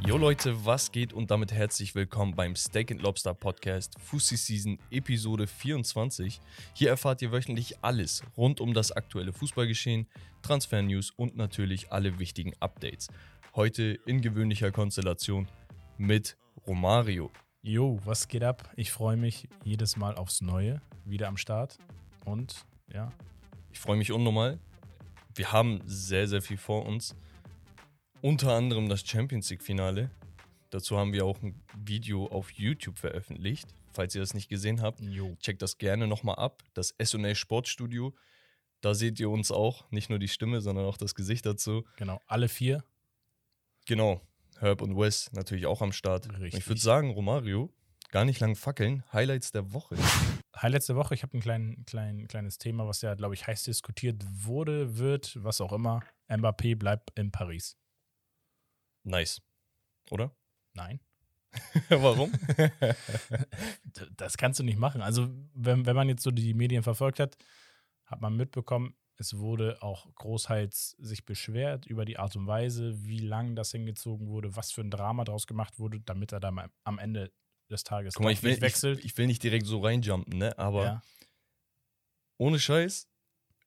Jo Leute, was geht und damit herzlich willkommen beim Steak and Lobster Podcast Fussi Season Episode 24. Hier erfahrt ihr wöchentlich alles rund um das aktuelle Fußballgeschehen, Transfer-News und natürlich alle wichtigen Updates. Heute in gewöhnlicher Konstellation mit Romario. Jo, was geht ab? Ich freue mich jedes Mal aufs Neue, wieder am Start. Und ja, Ich freue mich unnormal. Wir haben sehr, sehr viel vor uns. Unter anderem das Champions League-Finale. Dazu haben wir auch ein Video auf YouTube veröffentlicht. Falls ihr das nicht gesehen habt, jo. checkt das gerne nochmal ab. Das SNL Sportstudio. Da seht ihr uns auch. Nicht nur die Stimme, sondern auch das Gesicht dazu. Genau, alle vier. Genau. Herb und Wes natürlich auch am Start. Und Richtig. Ich würde sagen, Romario, gar nicht lang fackeln. Highlights der Woche. Highlights der Woche, ich habe ein klein, klein, kleines Thema, was ja, glaube ich, heiß diskutiert wurde, wird, was auch immer. Mbappé bleibt in Paris. Nice. Oder? Nein. Warum? Das kannst du nicht machen. Also, wenn, wenn man jetzt so die Medien verfolgt hat, hat man mitbekommen, es wurde auch großteils sich beschwert über die Art und Weise, wie lang das hingezogen wurde, was für ein Drama daraus gemacht wurde, damit er dann am Ende des Tages Guck mal, ich will, nicht wechselt. Ich, ich will nicht direkt so reinjumpen, ne? Aber ja. ohne Scheiß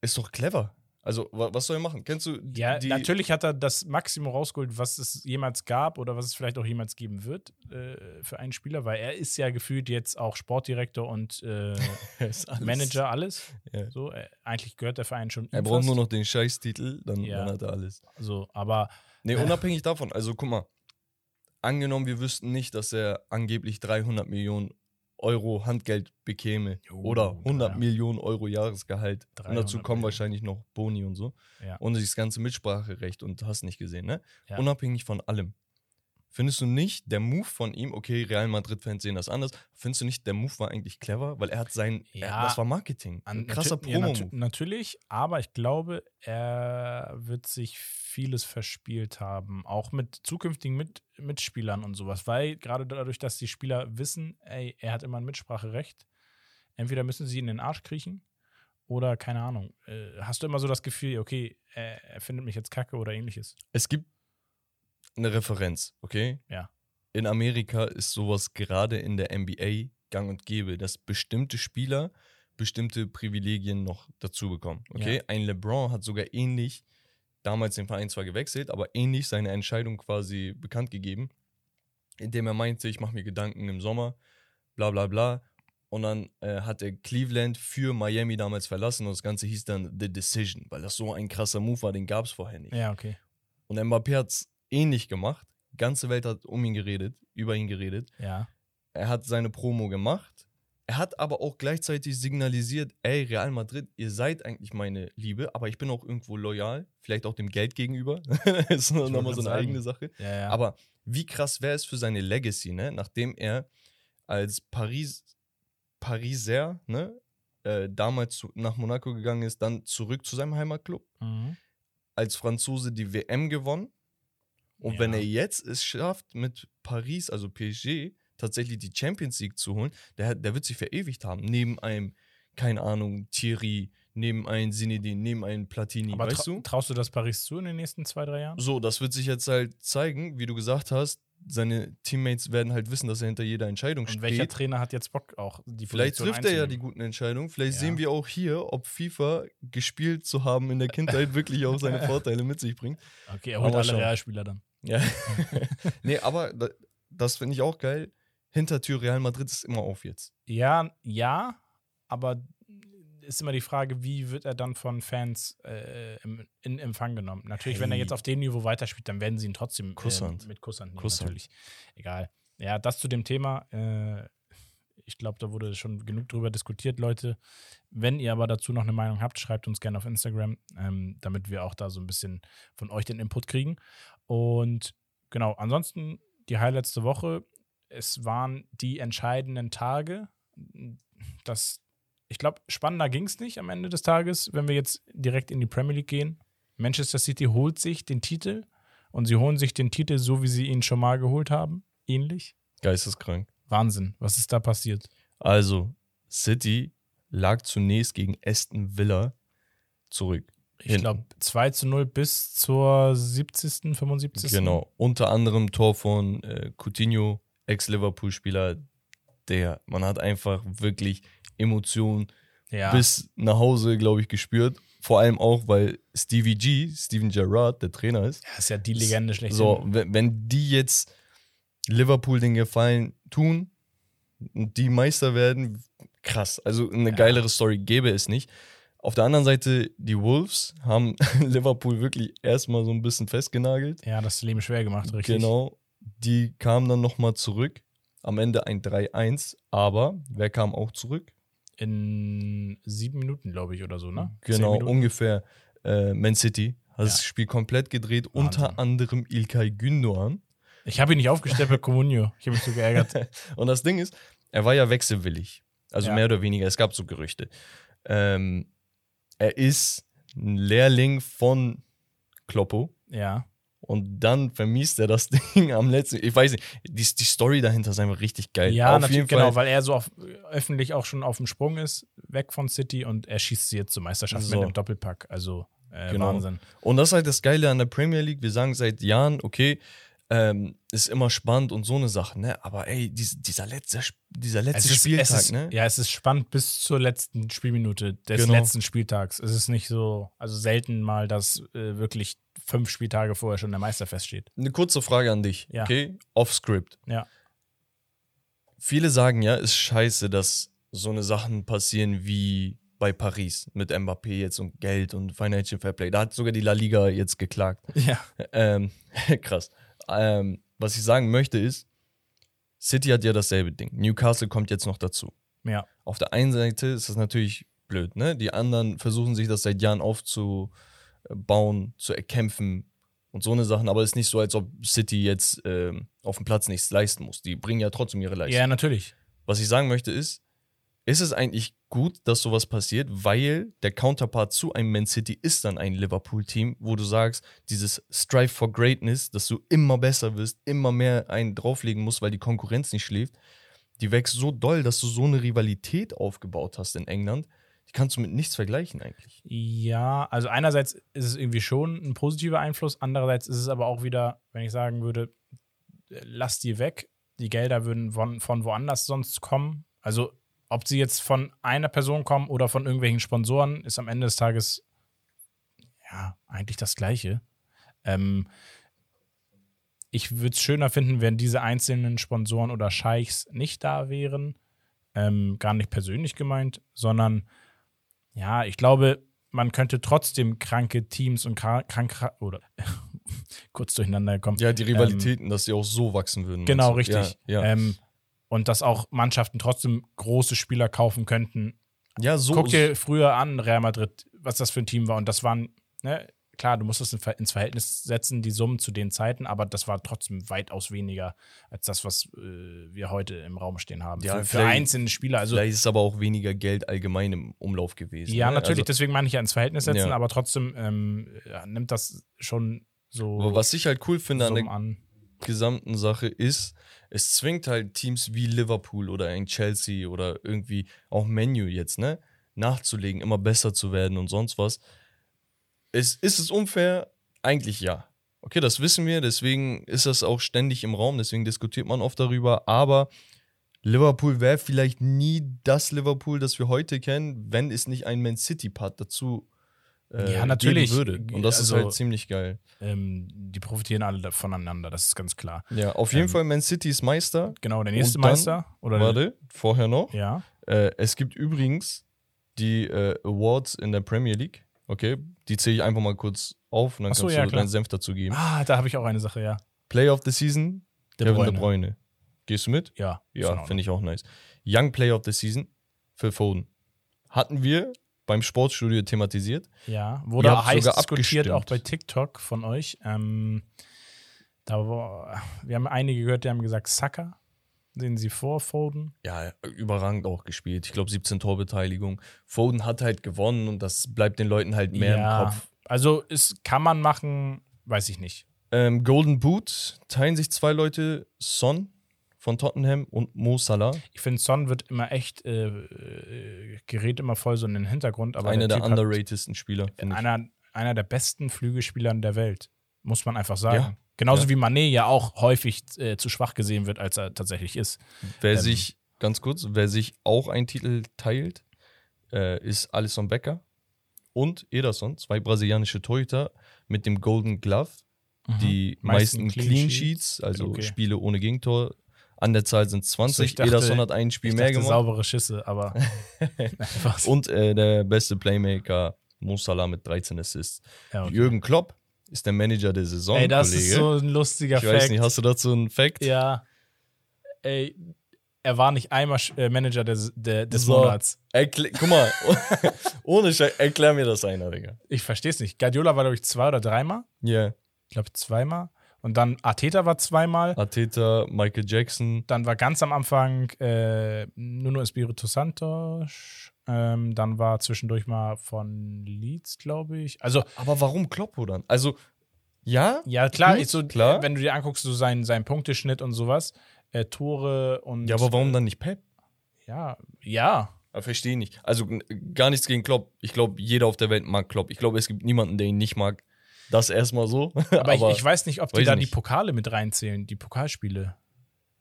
ist doch clever. Also, wa was soll er machen? Kennst du die, Ja, natürlich hat er das Maximum rausgeholt, was es jemals gab oder was es vielleicht auch jemals geben wird äh, für einen Spieler, weil er ist ja gefühlt jetzt auch Sportdirektor und äh, alles- Manager, alles. Ja. So, äh, eigentlich gehört der Verein schon. Er braucht nur noch den Scheißtitel, dann, Ja. dann hat er alles. So, aber Nee, unabhängig davon, also guck mal, angenommen, wir wüssten nicht, dass er angeblich 300 Millionen Euro Handgeld bekäme Jo, oder 100 ja. Millionen Euro Jahresgehalt. Und 300 dazu kommen Millionen. wahrscheinlich noch Boni und so. Ja. Und das ganze Mitspracherecht und hast nicht gesehen, ne? Ja. Unabhängig von allem. Findest du nicht, der Move von ihm, okay, Real Madrid-Fans sehen das anders, findest du nicht, der Move war eigentlich clever? Weil er hat sein, er, Ja. das war Marketing. Ein krasser natü- ja, natü- Promo-Move. natürlich, aber ich glaube, er wird sich vieles verspielt haben, auch mit zukünftigen mit Mitspielern und sowas, weil gerade dadurch, dass die Spieler wissen, ey, er hat immer ein Mitspracherecht, entweder müssen sie in den Arsch kriechen oder keine Ahnung. Äh, hast du immer so das Gefühl, okay, er, er findet mich jetzt kacke oder ähnliches? Es gibt eine Referenz, okay? Ja. In Amerika ist sowas gerade in der NBA gang und gäbe, dass bestimmte Spieler bestimmte Privilegien noch dazu bekommen. Okay, Ja. ein LeBron hat sogar ähnlich damals den Verein zwar gewechselt, aber ähnlich seine Entscheidung quasi bekannt gegeben, indem er meinte, ich mache mir Gedanken im Sommer, bla bla bla. Und dann äh, hat er Cleveland für Miami damals verlassen und das Ganze hieß dann The Decision, weil das so ein krasser Move war, den gab es vorher nicht. Ja, okay. Und Mbappé hat es ähnlich gemacht. Ganze Welt hat um ihn geredet, über ihn geredet. Ja. Er hat seine Promo gemacht. Er hat aber auch gleichzeitig signalisiert, ey, Real Madrid, ihr seid eigentlich meine Liebe, aber ich bin auch irgendwo loyal, vielleicht auch dem Geld gegenüber. das ist nochmal so eine sagen. eigene Sache. Ja, ja. Aber wie krass wäre es für seine Legacy, ne? Nachdem er als Paris, Pariser, ne? Äh, damals zu, nach Monaco gegangen ist, dann zurück zu seinem Heimatclub mhm. als Franzose die WM gewonnen. Und Ja. wenn er jetzt es schafft, mit Paris, also PSG, tatsächlich die Champions League zu holen, der, der wird sich verewigt haben. Neben einem, keine Ahnung, Thierry, neben einem Zinedine, neben einem Platini, Aber weißt trau du? traust du das Paris zu in den nächsten zwei, drei Jahren? So, das wird sich jetzt halt zeigen, wie du gesagt hast. Seine Teammates werden halt wissen, dass er hinter jeder Entscheidung Und steht. welcher Trainer hat jetzt Bock auch die Vielleicht Position trifft er ja die guten Entscheidungen. Vielleicht Ja. sehen wir auch hier, ob FIFA gespielt zu haben in der Kindheit wirklich auch seine Vorteile mit sich bringt. Okay, er holt Aber alle schon. Realspieler dann. Ja. nee, aber da, das finde ich auch geil. Hintertür Real Madrid ist immer auf jetzt. Ja, ja, aber ist immer die Frage, wie wird er dann von Fans äh, im, in Empfang genommen? Natürlich, wenn er Hey. jetzt auf dem Niveau weiterspielt, dann werden sie ihn trotzdem Kusshand. Äh, mit Kusshand nehmen, Kusshand. natürlich. Egal. Ja, das zu dem Thema. Äh, ich glaube, da wurde schon genug drüber diskutiert, Leute. Wenn ihr aber dazu noch eine Meinung habt, schreibt uns gerne auf Instagram, ähm, damit wir auch da so ein bisschen von euch den Input kriegen. Und genau, ansonsten die Highlights der Woche. Es waren die entscheidenden Tage. Das, ich glaube, spannender ging es nicht am Ende des Tages, wenn wir jetzt direkt in die Premier League gehen. Manchester City holt sich den Titel und sie holen sich den Titel so, wie sie ihn schon mal geholt haben. Ähnlich. Geisteskrank. Wahnsinn. Was ist da passiert? Also, City lag zunächst gegen Aston Villa zurück. ich glaube, 2 zu 0 bis zur 70., 75. Genau. Unter anderem Tor von äh, Coutinho, Ex-Liverpool-Spieler. Der, man hat einfach wirklich Emotionen Ja. bis nach Hause, glaube ich, gespürt. Vor allem auch, weil Stevie G, Steven Gerrard, der Trainer ist. ja, ist ja die Legende schlecht. So, wenn, wenn die jetzt Liverpool den Gefallen tun und die Meister werden, krass. Also eine Ja. geilere Story gäbe es nicht. Auf der anderen Seite, die Wolves haben Liverpool wirklich erstmal so ein bisschen festgenagelt. Ja, das Leben schwer gemacht, richtig. Genau. Die kamen dann nochmal zurück. Am Ende ein 3-1. Aber wer kam auch zurück? In sieben Minuten, glaube ich, oder so, ne? Genau, ungefähr äh, Man City. Hat Ja. das Spiel komplett gedreht. Wahnsinn. Unter anderem Ilkay Gündoğan. Ich habe ihn nicht aufgestellt bei Comunio. Ich habe mich so geärgert. Und das Ding ist, er war ja wechselwillig. Also Ja. mehr oder weniger. Es gab so Gerüchte. Ähm, er ist ein Lehrling von Kloppo. ja. Und dann vermisst er das Ding am letzten. Ich weiß nicht, die, die Story dahinter ist einfach richtig geil. Ja, Auf natürlich, jeden genau, weil er so auf, öffentlich auch schon auf dem Sprung ist, weg von City und er schießt sie jetzt zur Meisterschaft So. mit einem Doppelpack. Also äh, Genau. Wahnsinn. Und das ist halt das Geile an der Premier League. Wir sagen seit Jahren, okay, ähm, ist immer spannend und so eine Sache, ne? Aber ey, dies, dieser letzte, dieser letzte ist, Spieltag, ist, ne? Ja, es ist spannend bis zur letzten Spielminute des Genau. letzten Spieltags. Es ist nicht so, also selten mal, dass äh, wirklich fünf Spieltage vorher schon der Meister feststeht. Eine kurze Frage an dich, Ja. okay? Off-Script. Ja. Viele sagen ja, ist scheiße, dass so eine Sachen passieren wie bei Paris mit Mbappé jetzt und Geld und Financial Fair Play. Da hat sogar die La Liga jetzt geklagt. Ja. Ähm, krass. Ähm, was ich sagen möchte ist, City hat ja dasselbe Ding. Newcastle kommt jetzt noch dazu. Ja. Auf der einen Seite ist das natürlich blöd, ne? Die anderen versuchen sich das seit Jahren aufzubauen, zu erkämpfen und so eine Sachen, aber es ist nicht so, als ob City jetzt ähm, auf dem Platz nichts leisten muss. Die bringen ja trotzdem ihre Leistung. Ja, natürlich. Was ich sagen möchte ist, ist es eigentlich gut, dass sowas passiert, weil der Counterpart zu einem Man City ist dann ein Liverpool-Team, wo du sagst, dieses Strive for Greatness, dass du immer besser wirst, immer mehr einen drauflegen musst, weil die Konkurrenz nicht schläft, die wächst so doll, dass du so eine Rivalität aufgebaut hast in England, die kannst du mit nichts vergleichen eigentlich. Ja, also einerseits ist es irgendwie schon ein positiver Einfluss, andererseits ist es aber auch wieder, wenn ich sagen würde, lass die weg, die Gelder würden von, von woanders sonst kommen. Also ob sie jetzt von einer Person kommen oder von irgendwelchen Sponsoren, ist am Ende des Tages ja eigentlich das Gleiche. Ähm, ich würde es schöner finden, wenn diese einzelnen Sponsoren oder Scheichs nicht da wären. Ähm, gar nicht persönlich gemeint, sondern ja, ich glaube, man könnte trotzdem kranke Teams und krank, oder kurz durcheinander kommen. Ja, die Rivalitäten, dass sie auch so wachsen würden. Genau, richtig. Ja, ja. Ähm, und dass auch Mannschaften trotzdem große Spieler kaufen könnten. ja so Guck dir früher an, Real Madrid, was das für ein Team war. Und das waren, ne, klar, du musst es ins Verhältnis setzen, die Summen zu den Zeiten, aber das war trotzdem weitaus weniger als das, was äh, wir heute im Raum stehen haben. Ja, für, für einzelne Spieler. Also Vielleicht ist aber auch weniger Geld allgemein im Umlauf gewesen. Ja, ne? natürlich, Also, deswegen meine ich ja ins Verhältnis setzen, Ja. aber trotzdem ähm, ja, nimmt das schon so aber was ich halt cool finde an der Summen an. gesamten Sache ist, es zwingt halt Teams wie Liverpool oder ein Chelsea oder irgendwie auch Menu jetzt, ne, nachzulegen, immer besser zu werden und sonst was. Es, ist es unfair? Eigentlich ja. Okay, das wissen wir, deswegen ist das auch ständig im Raum, deswegen diskutiert man oft darüber, aber Liverpool wäre vielleicht nie das Liverpool, das wir heute kennen, wenn es nicht ein Man City-Part dazu äh, Ja, natürlich. würde. Und das ist Also- halt ziemlich geil. Ähm, die profitieren alle voneinander, das ist ganz klar. Ja, auf jeden Ähm, Fall Man City ist Meister. Genau, der nächste dann- Meister oder Warte, vorher noch. ja, Äh, es gibt übrigens die äh, Awards in der Premier League. Okay, die zähle ich einfach mal kurz auf und dann Ach so, kannst ja, du klar. deinen Senf dazu geben. ah, da habe ich auch eine Sache, ja. Player of the Season, De Kevin Bruyne. De Bruyne. Gehst du mit? Ja, Ja, finde ich auch nice. Young Player of the Season, Phil Foden. Hatten wir beim Sportstudio thematisiert. Ja, wurde habt heiß sogar diskutiert, auch abgestimmt. bei TikTok von euch. Ähm, da wir haben einige gehört, die haben gesagt, Saka, sehen sie vor, Foden. Ja, überragend auch gespielt. Ich glaube 17 Torbeteiligung. Foden hat halt gewonnen und das bleibt den Leuten halt mehr ja, im Kopf. Also es kann man machen, weiß ich nicht. Ähm, Golden Boot teilen sich zwei Leute, Son von Tottenham und Mo Salah. Ich finde, Son wird immer echt, äh, äh, gerät immer voll so in den Hintergrund. Aber Einer der hat underratedsten Spieler. einer, einer der besten Flügelspieler der Welt, muss man einfach sagen. Ja. Genauso Ja. wie Manet ja auch häufig äh, zu schwach gesehen wird, als er tatsächlich ist. Wer Ähm. sich, ganz kurz, wer sich auch einen Titel teilt, äh, ist Alisson Becker und Ederson, zwei brasilianische Torhüter mit dem Golden Glove. Die Mhm. Meisten meisten Clean. Sheets, also Okay. Spiele ohne Gegentor. An der Zahl sind 20. ich dachte- Ederson hat ein Spiel Ich mehr dachte, gemacht. saubere Schüsse, aber? Und äh, der beste Playmaker, Mo Salah mit 13 Assists. Ja, okay. Jürgen Klopp ist der Manager der Saison. Ey, das Kollege. ist so ein lustiger Ich Fact. weiß nicht, hast du dazu einen Fact? Ja. Ey, er war nicht einmal äh, Manager des, des So. Monats. Guck mal, ohne Scheiß, erklär mir das einer, Digga. Ich verstehe es nicht. Guardiola war, glaube ich, zwei oder dreimal. Ja, Ich glaube, zweimal. Und dann Arteta war zweimal. Arteta, Michael Jackson. Dann war ganz am Anfang äh, Nuno Espirito Santos. Ähm, dann war zwischendurch mal von Leeds, glaube ich. Also, Aber warum Kloppo dann? Also, ja, ja, klar, Gut, so, klar. wenn du dir anguckst, so sein, sein Punkteschnitt und sowas, äh, Tore und. ja, aber warum dann nicht Pep? Ja, ja. Verstehe nicht. Also gar nichts gegen Klopp. Ich glaube, jeder auf der Welt mag Klopp. Ich glaube, es gibt niemanden, der ihn nicht mag. Das erstmal so. Aber, ich, ich weiß nicht, ob die da nicht. die Pokale mit reinzählen, die Pokalspiele.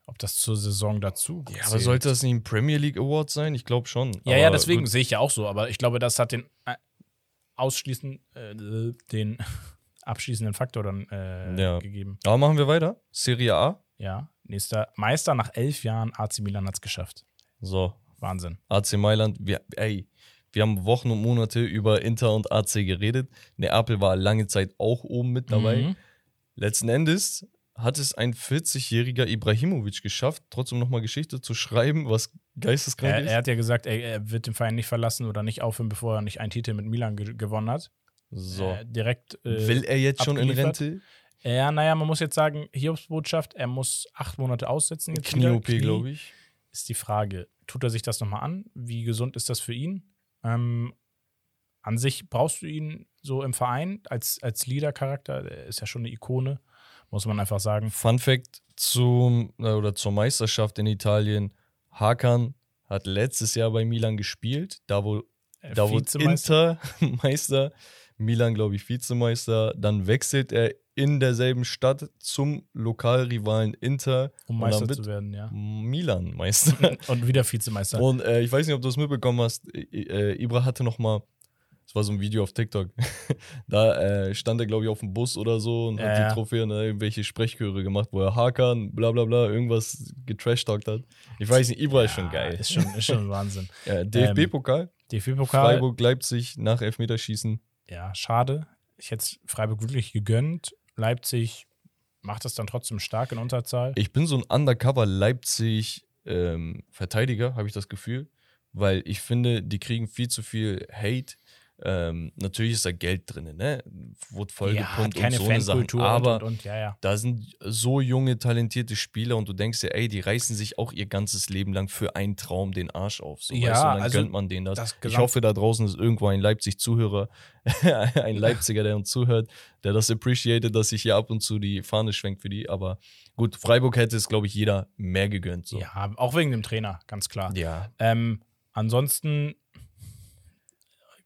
Ob das zur Saison dazu Ja, zählt. aber sollte das nicht ein Premier League Award sein? Ich glaube schon. Ja, aber ja, deswegen sehe ich ja auch so. Aber ich glaube, das hat den äh, ausschließend äh, den abschließenden Faktor dann äh, Ja. gegeben. Aber machen wir weiter. Serie A. Ja, nächster Meister nach elf Jahren AC Milan hat es geschafft. So, Wahnsinn. AC Mailand. Wir, ey, wir haben Wochen und Monate über Inter und AC geredet. Neapel war lange Zeit auch oben mit dabei. Mhm. Letzten Endes hat es ein 40-jähriger Ibrahimovic geschafft, trotzdem nochmal Geschichte zu schreiben, was geisteskrank Er, ist. er hat ja gesagt, er, er wird den Verein nicht verlassen oder nicht aufhören, bevor er nicht einen Titel mit Milan ge gewonnen hat. so. Äh, direkt. Äh, Will er jetzt schon in. Rente? Ja, naja, man muss jetzt sagen, Hiobsbotschaft, er muss acht Monate aussetzen. Knie-OP, Knie glaube ich. Ist die Frage, tut er sich das nochmal an? Wie gesund ist das für ihn? Ähm, an sich brauchst du ihn so im Verein als, als Leader-Charakter. Er ist ja schon eine Ikone, muss man einfach sagen. Fun Fact zum, äh, oder zur Meisterschaft in Italien. Hakan hat letztes Jahr bei Milan gespielt, da wo, Äh, da wo. Inter Meister, Milan glaube ich Vizemeister, dann wechselt er in derselben Stadt zum Lokalrivalen Inter um und Meister dann zu werden, ja. Milan Meister. Und wieder Vizemeister. Und äh, ich weiß nicht, ob du es mitbekommen hast. Äh, Ibra hatte noch mal, das war so ein Video auf TikTok, da äh, stand er, glaube ich, auf dem Bus oder so und Ja, hat ja. die Trophäe und irgendwelche Sprechchöre gemacht, wo er Hakan, bla bla bla, irgendwas getrashtalkt hat. Ich weiß nicht, Ibra ist schon Ja, geil. Ist schon, ist schon Wahnsinn. Ja, DFB-Pokal, DFB-Pokal, Freiburg, Leipzig nach Elfmeterschießen. Ja, schade. Ich hätte es Freiburg wirklich gegönnt. Leipzig macht das dann trotzdem stark in Unterzahl. Ich bin so ein Undercover-Leipzig-Verteidiger, habe ich das Gefühl, weil ich finde, die kriegen viel zu viel Hate. Ähm, natürlich ist da Geld drin, ne? Wurde vollgepumpt und keine so eine Sachen. Fankultur Aber und, und, und, ja, ja. da sind so junge, talentierte Spieler und du denkst dir, ey, die reißen sich auch ihr ganzes Leben lang für einen Traum den Arsch auf. So, Ja, weißt du, und dann also gönnt man denen das. das ich hoffe, da draußen ist irgendwo ein Leipzig-Zuhörer, ein Leipziger, der uns zuhört, der das appreciated, dass sich hier ab und zu die Fahne schwenkt für die. Aber gut, Freiburg hätte es, glaube ich, jeder mehr gegönnt. So. Ja, auch wegen dem Trainer, ganz klar. ja. Ähm, ansonsten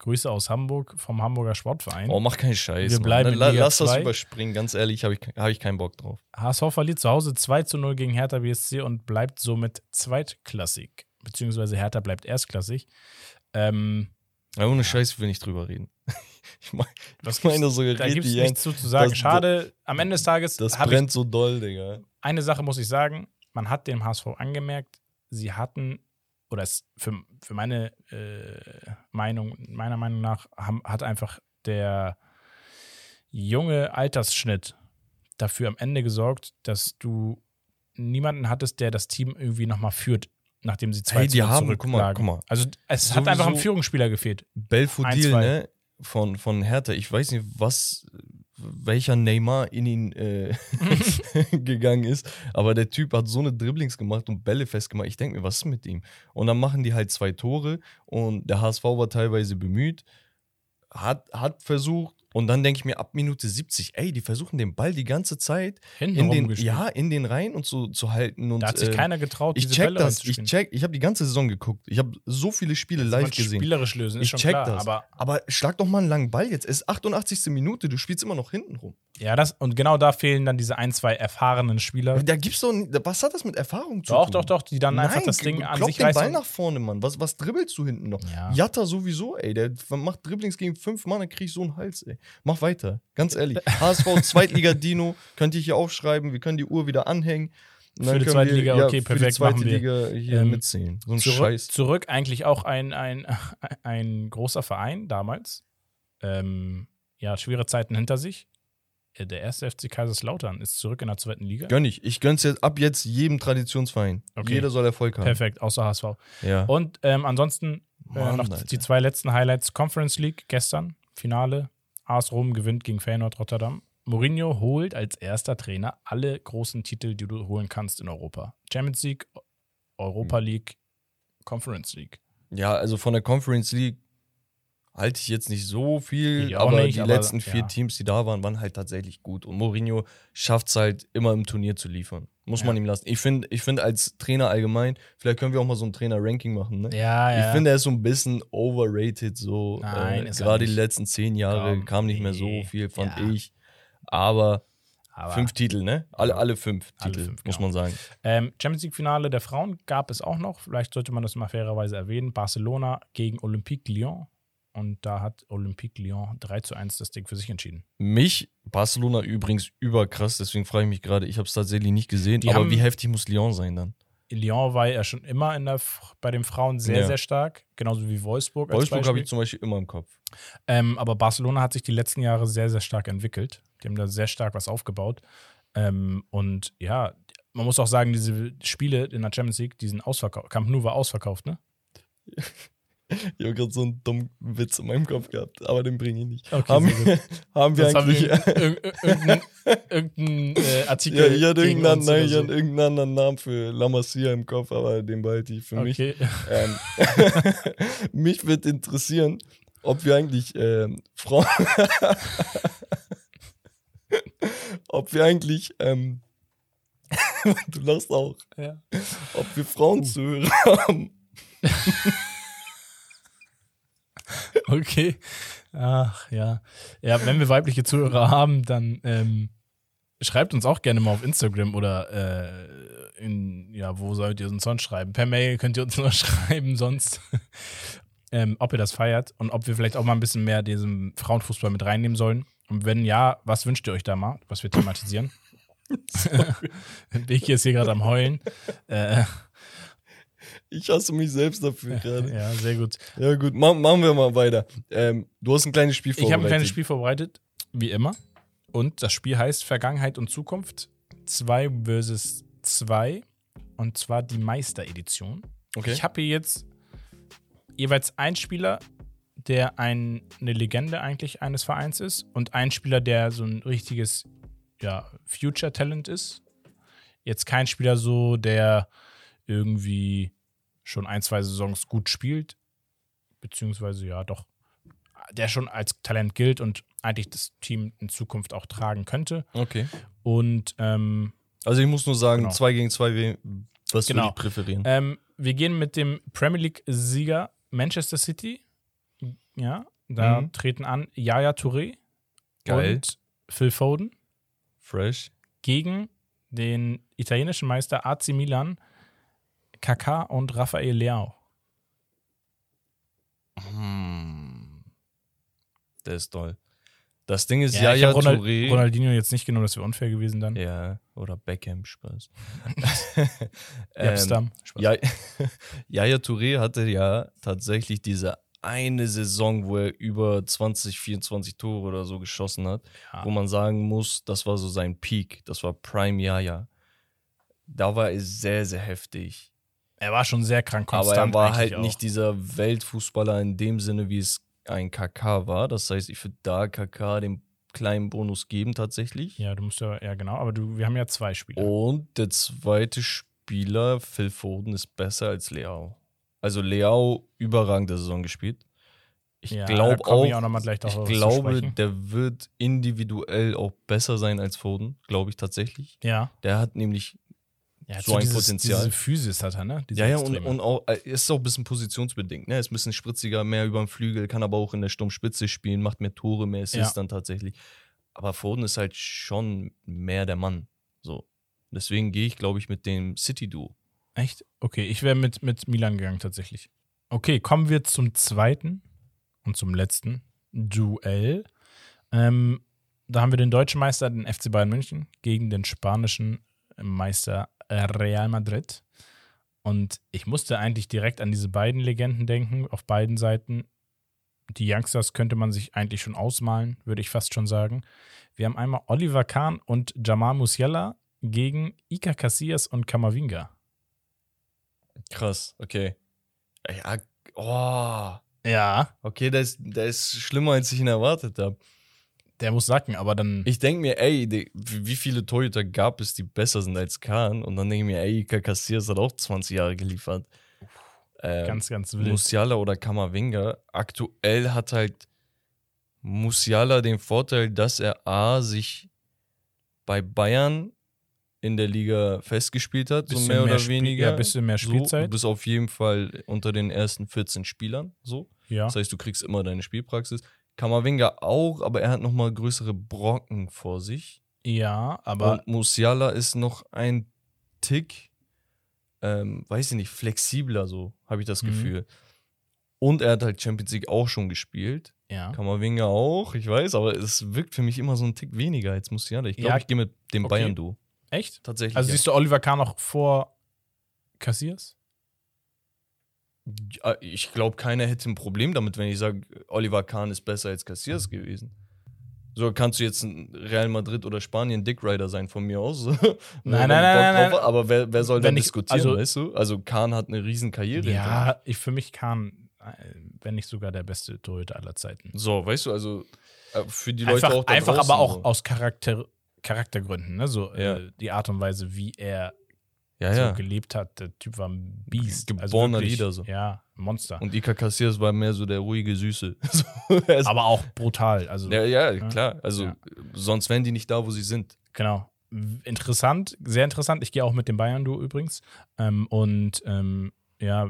Grüße aus Hamburg vom Hamburger Sportverein. Oh, mach keinen Scheiß. Wir Mann. bleiben Liga Lass das überspringen, ganz ehrlich, habe ich, hab ich keinen Bock drauf. HSV verliert zu Hause 2 zu 0 gegen Hertha BSC und bleibt somit zweitklassig. Beziehungsweise Hertha bleibt erstklassig. Ähm, Ja, ohne Scheiß will ich drüber reden. ich mein- was ich meine, so da gibt es nichts zu, zu sagen. das- Schade, am Ende des Tages Das habe ich brennt so doll, Digga. eine Sache muss ich sagen, man hat dem HSV angemerkt, sie hatten, oder es für, für meine äh, Meinung, meiner Meinung nach, haben, hat einfach der junge Altersschnitt dafür am Ende gesorgt, dass du niemanden hattest, der das Team irgendwie nochmal führt, nachdem sie zwei Hey, die haben- guck mal, guck mal. Also es hat einfach ein Sowieso- Führungsspieler gefehlt. Belfodil, ne? Von, von Hertha. Ich weiß nicht, was, welcher Neymar in ihn äh, gegangen ist, aber der Typ hat so eine Dribblings gemacht und Bälle festgemacht. Ich denke mir, was ist mit ihm? Und dann machen die halt zwei Tore und der HSV war teilweise bemüht, hat, hat versucht Und dann denke ich mir ab Minute 70, ey, die versuchen den Ball die ganze Zeit Hinten in den, ja, in den Reihen und so zu halten. Und, Da hat sich äh, keiner getraut, ich diese check Bälle das, ich check, ich habe die ganze Saison geguckt. Ich habe so viele Spiele Das live gesehen. Spielerisch lösen, ist Ich schon check klar. das. Aber Aber schlag doch mal einen langen Ball jetzt. Es ist 88. Minute, du spielst immer noch hinten rum. ja, das und genau da fehlen dann diese ein, zwei erfahrenen Spieler. Da gibt's doch, nie- was hat das mit Erfahrung zu Doch, tun? doch, doch, die dann einfach Nein, das Ding an sich den Ball nach vorne, Mann. Was, was dribbelst du hinten noch? Ja. Jatta sowieso, ey. Der macht Dribblings gegen fünf Mann, dann krieg ich so einen Hals, ey. Mach weiter. Ganz ehrlich. HSV Zweitliga-Dino, könnt ihr hier aufschreiben. Wir können die Uhr wieder anhängen. Und Für die zweite wir, Liga, ja, okay, für perfekt, die zweite wir. Liga hier Ähm, mitzählen. So ein Zurück, Scheiß. zurück eigentlich auch ein, ein, ein großer Verein damals. Ähm, ja, schwere Zeiten hinter sich. Äh, Der erste FC Kaiserslautern ist zurück in der zweiten Liga. Gönn ich. Ich gönn's jetzt ab jetzt jedem Traditionsverein. Okay. Jeder soll Erfolg haben. Perfekt, außer HSV. Ja. Und ähm, ansonsten äh, Mann, noch Alter. die zwei letzten Highlights. Conference League gestern, Finale. AS Rom gewinnt gegen Feyenoord Rotterdam. Mourinho holt als erster Trainer alle großen Titel, die du holen kannst in Europa. Champions League, Europa Hm. League, Conference League. Ja, also von der Conference League halte ich jetzt nicht so viel, Ich aber nicht, die aber, letzten vier ja. Teams, die da waren, waren halt tatsächlich gut. Und Mourinho schafft es halt immer im Turnier zu liefern. Muss Ja. man ihm lassen. Ich finde, ich find als Trainer allgemein, vielleicht können wir auch mal so ein Trainer-Ranking machen, ne? Ja, ja. Ich finde, er ist so ein bisschen overrated, so. Nein, äh, er Gerade die letzten zehn Jahre Komm, kam nicht mehr so viel, fand ja. ich. Aber, aber, fünf Titel, ne? Alle, alle fünf Alle Titel, fünf, muss genau. man sagen. ähm, Champions League Finale der Frauen gab es auch noch. Vielleicht sollte man das mal fairerweise erwähnen. Barcelona gegen Olympique Lyon. Und da hat Olympique Lyon 3 zu 1 das Ding für sich entschieden. Mich, Barcelona übrigens überkrass, deswegen frage ich mich gerade, ich habe es tatsächlich nicht gesehen, Die aber haben- wie heftig muss Lyon sein dann? Lyon war ja schon immer in der, bei den Frauen sehr, Ja. sehr stark. Genauso wie Wolfsburg. Wolfsburg habe ich zum Beispiel immer im Kopf. Ähm, aber Barcelona hat sich die letzten Jahre sehr, sehr stark entwickelt. Die haben da sehr stark was aufgebaut. Ähm, und ja, man muss auch sagen, diese Spiele in der Champions League, die sind ausverkauft. Camp Nou war ausverkauft, ne? Ich habe gerade so einen dummen Witz in meinem Kopf gehabt, aber den bringe ich nicht. Okay, haben, haben wir Sonst haben eigentlich. wir irgendeinen irgendein, äh, Artikel. ja, ich hatte, irgendeinen, nein, so. hatte irgendeinen anderen Namen für La Masia im Kopf, aber den behalte ich für mich. Okay. Ähm, mich würde interessieren, ob wir eigentlich ähm, Frauen. ob wir eigentlich. Ähm, du lachst auch. Ja. Ob wir Frauenzuhörer haben. Okay. Ach ja. Ja, wenn wir weibliche Zuhörer haben, dann ähm, schreibt uns auch gerne mal auf Instagram oder äh, in, ja, wo sollt ihr uns sonst schreiben? Per Mail könnt ihr uns nur schreiben, sonst. ähm, ob ihr das feiert und ob wir vielleicht auch mal ein bisschen mehr diesen Frauenfußball mit reinnehmen sollen. Und wenn ja, was wünscht ihr euch da mal, was wir thematisieren? Vicky ist hier gerade am Heulen. Äh, Ich hasse mich selbst dafür gerade. ja, sehr gut. Ja, gut, ma machen wir mal weiter. Ähm, du hast ein kleines Spiel Ich vorbereitet. habe ein kleines Spiel vorbereitet, wie immer. Und das Spiel heißt Vergangenheit und Zukunft 2 versus 2. Und zwar die Meisteredition. Okay. Ich habe hier jetzt jeweils einen Spieler, der ein, eine Legende eigentlich eines Vereins ist und einen Spieler, der so ein richtiges ja, Future Talent ist. Jetzt kein Spieler so, der irgendwie schon ein, zwei Saisons gut spielt, beziehungsweise ja doch, der schon als Talent gilt und eigentlich das Team in Zukunft auch tragen könnte. okay. Und ähm, Also ich muss nur sagen, Genau. 2 gegen 2, was Genau. würde ich präferieren? Ähm, wir gehen mit dem Premier League-Sieger Manchester City. Ja, da Mhm. treten an Yaya Touré Geil. und Phil Foden Fresh. gegen den italienischen Meister AC Milan, Kaká und Rafael Leao. Hm. Der ist toll. Das Ding ist, ja, ja, hab Ronald, Touré. Ronaldinho jetzt nicht genommen, das wäre unfair gewesen dann. Ja, oder Beckham, Spaß. Japstam. Spaß. ja, Yaya Touré hatte ja tatsächlich diese eine Saison, wo er über 20, 24 Tore oder so geschossen hat, Ja. wo man sagen muss, das war so sein Peak. Das war Prime Yaya. Da war er sehr, sehr heftig. Er war schon sehr krank Aber konstant. er war halt auch. nicht dieser Weltfußballer in dem Sinne, wie es ein KK war. Das heißt, ich würde da KK den kleinen Bonus geben tatsächlich. Ja, du musst ja, ja genau, aber du, wir haben ja zwei Spieler. Und der zweite Spieler, Phil Foden, ist besser als Leao. Also Leao überragende Saison gespielt. Ich Ja, glaube auch, ich auch ich glaube, der wird individuell auch besser sein als Foden, glaube ich tatsächlich. Ja. Der hat nämlich, ja So ein dieses, Potenzial. Diese Physis hat er, ne? Diese ja, ja, und, und auch, äh, ist auch ein bisschen positionsbedingt, ne? Ist ein bisschen spritziger, mehr über den Flügel, kann aber auch in der Sturmspitze spielen, macht mehr Tore, mehr Assists Ja. dann tatsächlich. Aber Foden ist halt schon mehr der Mann, so. Deswegen gehe ich, glaube ich, mit dem City-Duo. Echt? Okay, ich wäre mit, mit Milan gegangen tatsächlich. Okay, kommen wir zum zweiten und zum letzten Duell. Ähm, da haben wir den deutschen Meister, den FC Bayern München, gegen den spanischen Meister Real Madrid. Und ich musste eigentlich direkt an diese beiden Legenden denken, auf beiden Seiten. Die Youngsters könnte man sich eigentlich schon ausmalen, würde ich fast schon sagen. Wir haben einmal Oliver Kahn und Jamal Musiala gegen Iker Casillas und Kamavinga. Krass, okay. Ja, oh, Ja, okay, der ist, der ist schlimmer, als ich ihn erwartet habe. Der muss sacken, aber dann. Ich denke mir, ey, die, wie viele Torhüter gab es, die besser sind als Kahn? Und dann denke ich mir, ey, Casillas hat auch 20 Jahre geliefert. Ähm, ganz, ganz wild. Musiala oder Kamavinga. Aktuell hat halt Musiala den Vorteil, dass er A, sich bei Bayern in der Liga festgespielt hat, so Bisschen mehr oder Spiel- weniger. Ja, bisschen mehr So, Spielzeit. du bist auf jeden Fall unter den ersten 14 Spielern, so. ja. Das heißt, du kriegst immer deine Spielpraxis. Kamavinga auch, aber er hat nochmal größere Brocken vor sich. ja, aber Und Musiala ist noch ein Tick, ähm, weiß ich nicht, flexibler, so habe ich das Mhm. Gefühl. Und er hat halt Champions League auch schon gespielt. ja. Kamavinga auch, ich weiß, aber es wirkt für mich immer so ein Tick weniger als Musiala. Ich glaube, Ja, ich gehe mit dem okay. Bayern-Duo. Echt? Tatsächlich. Also ja. siehst du Oliver Kahn noch vor Casillas? Ich glaube, keiner hätte ein Problem damit, wenn ich sage, Oliver Kahn ist besser als Casillas gewesen. So kannst du jetzt ein Real Madrid oder Spanien Dick Rider sein von mir aus. nein, nein, nein, drauf nein. hast, Aber wer, wer soll Wenn denn ich- diskutieren, also- weißt du? Also Kahn hat eine riesen Karriere. Ja, ich für mich Kahn, äh, wenn nicht sogar der beste Torhüter aller Zeiten. So, weißt du, also äh, für die Leute Einfach, auch da einfach draußen, aber auch so. aus Charakter, Charaktergründen, ne? So Ja. äh, die Art und Weise, wie er Ja, so ja. gelebt hat. Der Typ war ein Biest. Geborener wirklich, Leader so. Ja, Monster. Und Iker Casillas war mehr so der ruhige Süße. er aber auch brutal. Also ja, ja, klar. Also Ja. sonst wären die nicht da, wo sie sind. Genau. Interessant, sehr interessant. Ich gehe auch mit dem Bayern-Duo übrigens. Ähm, und ähm, ja,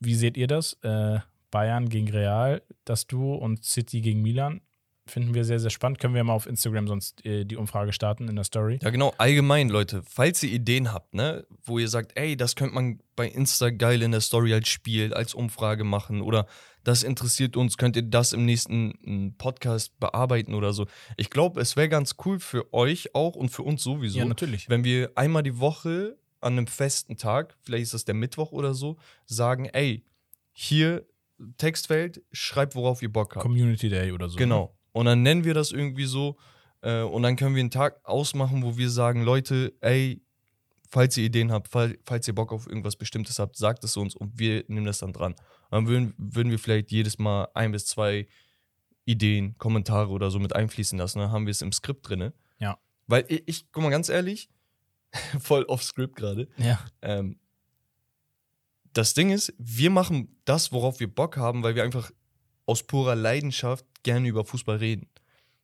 wie seht ihr das? Äh, Bayern gegen Real, das Duo und City gegen Milan. Finden wir sehr, sehr spannend. Können wir mal auf Instagram sonst äh, die Umfrage starten in der Story. Ja, genau. Allgemein, Leute, falls ihr Ideen habt, ne, wo ihr sagt, ey, das könnte man bei Insta geil in der Story als Spiel, als Umfrage machen oder das interessiert uns, könnt ihr das im nächsten mm, Podcast bearbeiten oder so. Ich glaube, es wäre ganz cool für euch auch und für uns sowieso, Ja, natürlich. wenn wir einmal die Woche an einem festen Tag, vielleicht ist das der Mittwoch oder so, sagen, ey, hier Textfeld, schreibt, worauf ihr Bock habt. Community Day oder so. Genau. Und dann nennen wir das irgendwie so. Äh, und dann können wir einen Tag ausmachen, wo wir sagen, Leute, ey, falls ihr Ideen habt, fall, falls ihr Bock auf irgendwas Bestimmtes habt, sagt es uns und wir nehmen das dann dran. Dann würden, würden wir vielleicht jedes Mal ein bis zwei Ideen, Kommentare oder so mit einfließen lassen. Dann haben wir es im Skript drin. Ja. Weil ich, ich guck mal ganz ehrlich, voll off Skript gerade. Ja. Ähm, das Ding ist, wir machen das, worauf wir Bock haben, weil wir einfach aus purer Leidenschaft gerne über Fußball reden.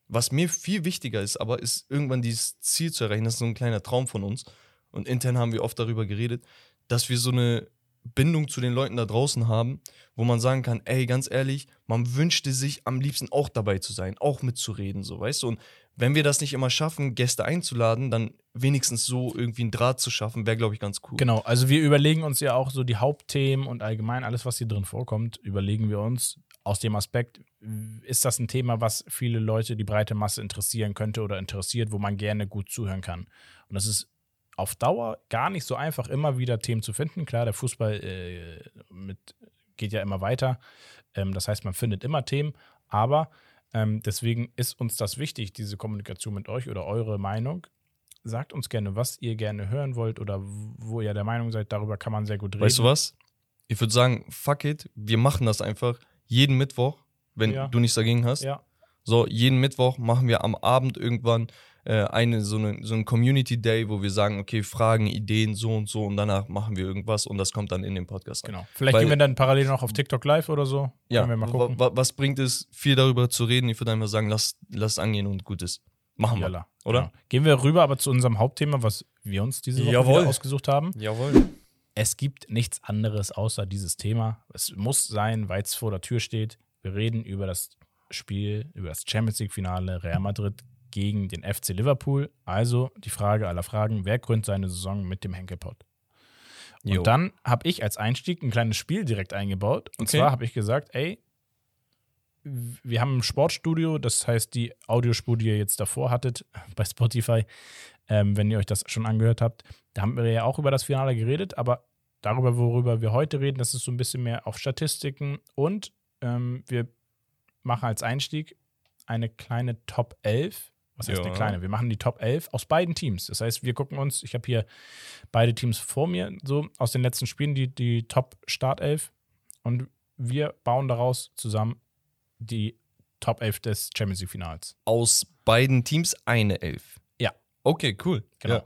Was mir viel wichtiger ist, aber ist irgendwann dieses Ziel zu erreichen. Das ist so ein kleiner Traum von uns. Und intern haben wir oft darüber geredet, dass wir so eine Bindung zu den Leuten da draußen haben, wo man sagen kann, ey, ganz ehrlich, man wünschte sich am liebsten auch dabei zu sein, auch mitzureden, so, weißt du? Und wenn wir das nicht immer schaffen, Gäste einzuladen, dann wenigstens so irgendwie einen Draht zu schaffen, wäre, glaube ich, ganz cool. Genau, also wir überlegen uns ja auch so die Hauptthemen und allgemein alles, was hier drin vorkommt, überlegen wir uns aus dem Aspekt, ist das ein Thema, was viele Leute, die breite Masse interessieren könnte oder interessiert, wo man gerne gut zuhören kann. Und das ist auf Dauer gar nicht so einfach, immer wieder Themen zu finden. Klar, der Fußball äh, mit, geht ja immer weiter. Ähm, das heißt, man findet immer Themen, aber ähm, deswegen ist uns das wichtig, diese Kommunikation mit euch oder eure Meinung. Sagt uns gerne, was ihr gerne hören wollt oder wo ihr der Meinung seid, darüber kann man sehr gut reden. Weißt du was? Ich würde sagen, fuck it, wir machen das einfach jeden Mittwoch, wenn Ja. du nichts dagegen hast. Ja, So, jeden Mittwoch machen wir am Abend irgendwann äh, eine, so, eine, so ein Community Day, wo wir sagen, okay, Fragen, Ideen, so und so und danach machen wir irgendwas und das kommt dann in den Podcast. Genau. Vielleicht Weil- gehen wir dann parallel noch auf TikTok live oder so. Ja, was bringt es, viel darüber zu reden? Ich würde einfach sagen, lass, lass angehen und gut ist. Machen wir. Jalla. oder? Genau. Gehen wir rüber aber zu unserem Hauptthema, was wir uns diese Woche ausgesucht haben. Jawohl. Es gibt nichts anderes außer dieses Thema. Es muss sein, weil es vor der Tür steht. Wir reden über das Spiel, über das Champions League-Finale Real Madrid gegen den FC Liverpool. Also die Frage aller Fragen: Wer krönt seine Saison mit dem Henkelpott? Und Jo. dann habe ich als Einstieg ein kleines Spiel direkt eingebaut. Und Okay. zwar habe ich gesagt: Ey, wir haben ein Sportstudio, das heißt die Audiospur, die ihr jetzt davor hattet bei Spotify, ähm, wenn ihr euch das schon angehört habt. Da haben wir ja auch über das Finale geredet, aber darüber, worüber wir heute reden, das ist so ein bisschen mehr auf Statistiken und ähm, wir machen als Einstieg eine kleine Top 11. Was heißt ja. eine kleine? Wir machen die Top 11 aus beiden Teams. Das heißt, wir gucken uns, ich habe hier beide Teams vor mir, so aus den letzten Spielen die, die Top Startelf und wir bauen daraus zusammen die Top 11 des Champions League Finals. Aus beiden Teams eine Elf. Okay, cool. Genau. Ja.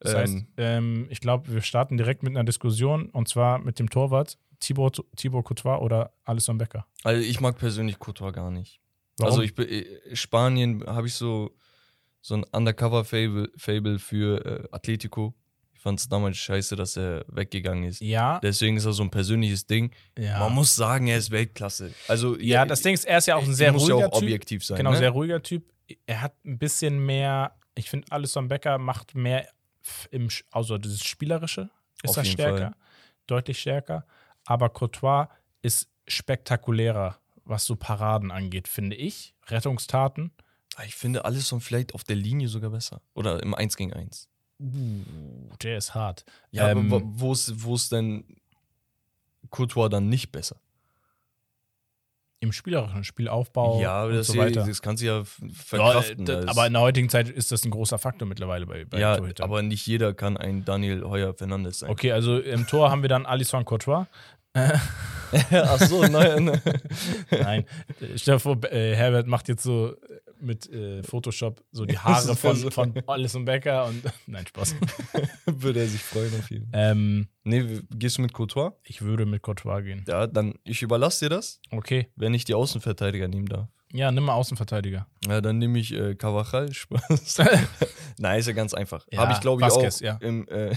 Das heißt, Ähm, ähm, ich glaube, wir starten direkt mit einer Diskussion und zwar mit dem Torwart Thibaut, Thibaut Courtois oder Alisson Becker. Also ich mag persönlich Courtois gar nicht. Warum? Also ich äh, Spanien habe ich so so ein Undercover Fable, Fable für äh, Atletico. Ich fand es damals scheiße, dass er weggegangen ist. ja, Deswegen ist er so ein persönliches Ding. ja. Man muss sagen, er ist Weltklasse. Also ja, das Ding ist, er ist ja auch ein sehr muss ja ruhiger auch Typ. objektiv sein. Genau, ne? sehr ruhiger Typ. Er hat ein bisschen mehr, ich finde, Alisson Becker macht mehr im, also das Spielerische ist Auf jeden stärker, Fall. deutlich stärker. Aber Courtois ist spektakulärer, was so Paraden angeht, finde ich. Rettungstaten. Ah, Ich finde Alisson vielleicht auf der Linie sogar besser. Oder im 1 gegen 1. Uh, der ist hart. Ja, Ähm, aber wo- wo ist, wo ist denn Courtois dann nicht besser? Im spielerischen Spielaufbau ja, und das, so weiter. das kannst du ja Ja, verkraften. Das- aber in der heutigen Zeit ist das ein großer Faktor mittlerweile bei, bei ja, Torhütern. aber nicht jeder kann ein Daniel Heuer Fernandes sein. Okay, also im Tor haben wir dann Alisson Courtois. Ach so, nein. Nein, äh, stell dir vor, äh, Herbert macht jetzt so äh, mit äh, Photoshop so die Haare von, von Alisson Becker und nein, Spaß. Würde er sich freuen auf jeden Fall. ähm, Nee, gehst du mit Courtois? ich würde mit Courtois gehen. Ja, dann ich überlasse dir das, Okay, wenn ich die Außenverteidiger nehmen darf. ja, nimm mal Außenverteidiger. Ja, dann nehme ich äh, Carvajal. Spaß. Nein, ist ja ganz einfach. Ja, Habe ich, glaube ich, auch ja. im, äh,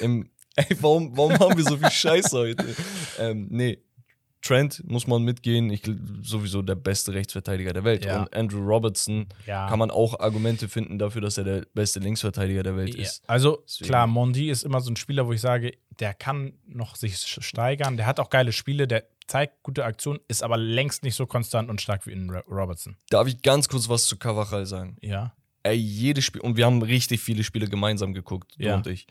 im Ey, warum, warum haben wir so viel Scheiß heute? Ähm, nee, Trent muss man mitgehen. Ich sowieso der beste Rechtsverteidiger der Welt. Ja. Und Andrew Robertson Ja. kann man auch Argumente finden dafür, dass er der beste Linksverteidiger der Welt Ja, ist. Also Deswegen. klar, Mondi ist immer so ein Spieler, wo ich sage, der kann noch sich steigern. Der hat auch geile Spiele, der zeigt gute Aktionen, ist aber längst nicht so konstant und stark wie in Ro- Robertson. Darf ich ganz kurz was zu Carvajal sagen? Ja. Ey, jedes Spiel, und wir haben richtig viele Spiele gemeinsam geguckt, du Ja. und ich.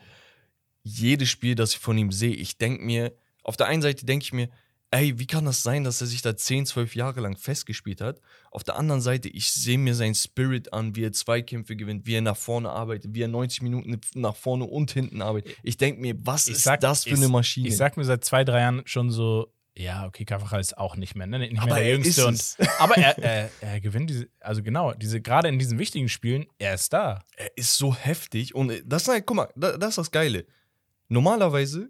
Jedes Spiel, das ich von ihm sehe, ich denke mir, auf der einen Seite denke ich mir, ey, wie kann das sein, dass er sich da 10, 12 Jahre lang festgespielt hat? Auf der anderen Seite, ich sehe mir seinen Spirit an, wie er Zweikämpfe gewinnt, wie er nach vorne arbeitet, wie er 90 Minuten nach vorne und hinten arbeitet. Ich denke mir, was Ich ist sag- das für ich- eine Maschine? Ich sag mir seit zwei, drei Jahren schon so, ja, okay, Carvajal ist auch nicht mehr, ne? nicht mehr Aber der er Jüngste. Und, aber er, er, er gewinnt diese, also genau, diese, gerade in diesen wichtigen Spielen, er ist da. er ist so heftig und äh, das, guck mal, da- das ist das Geile. Normalerweise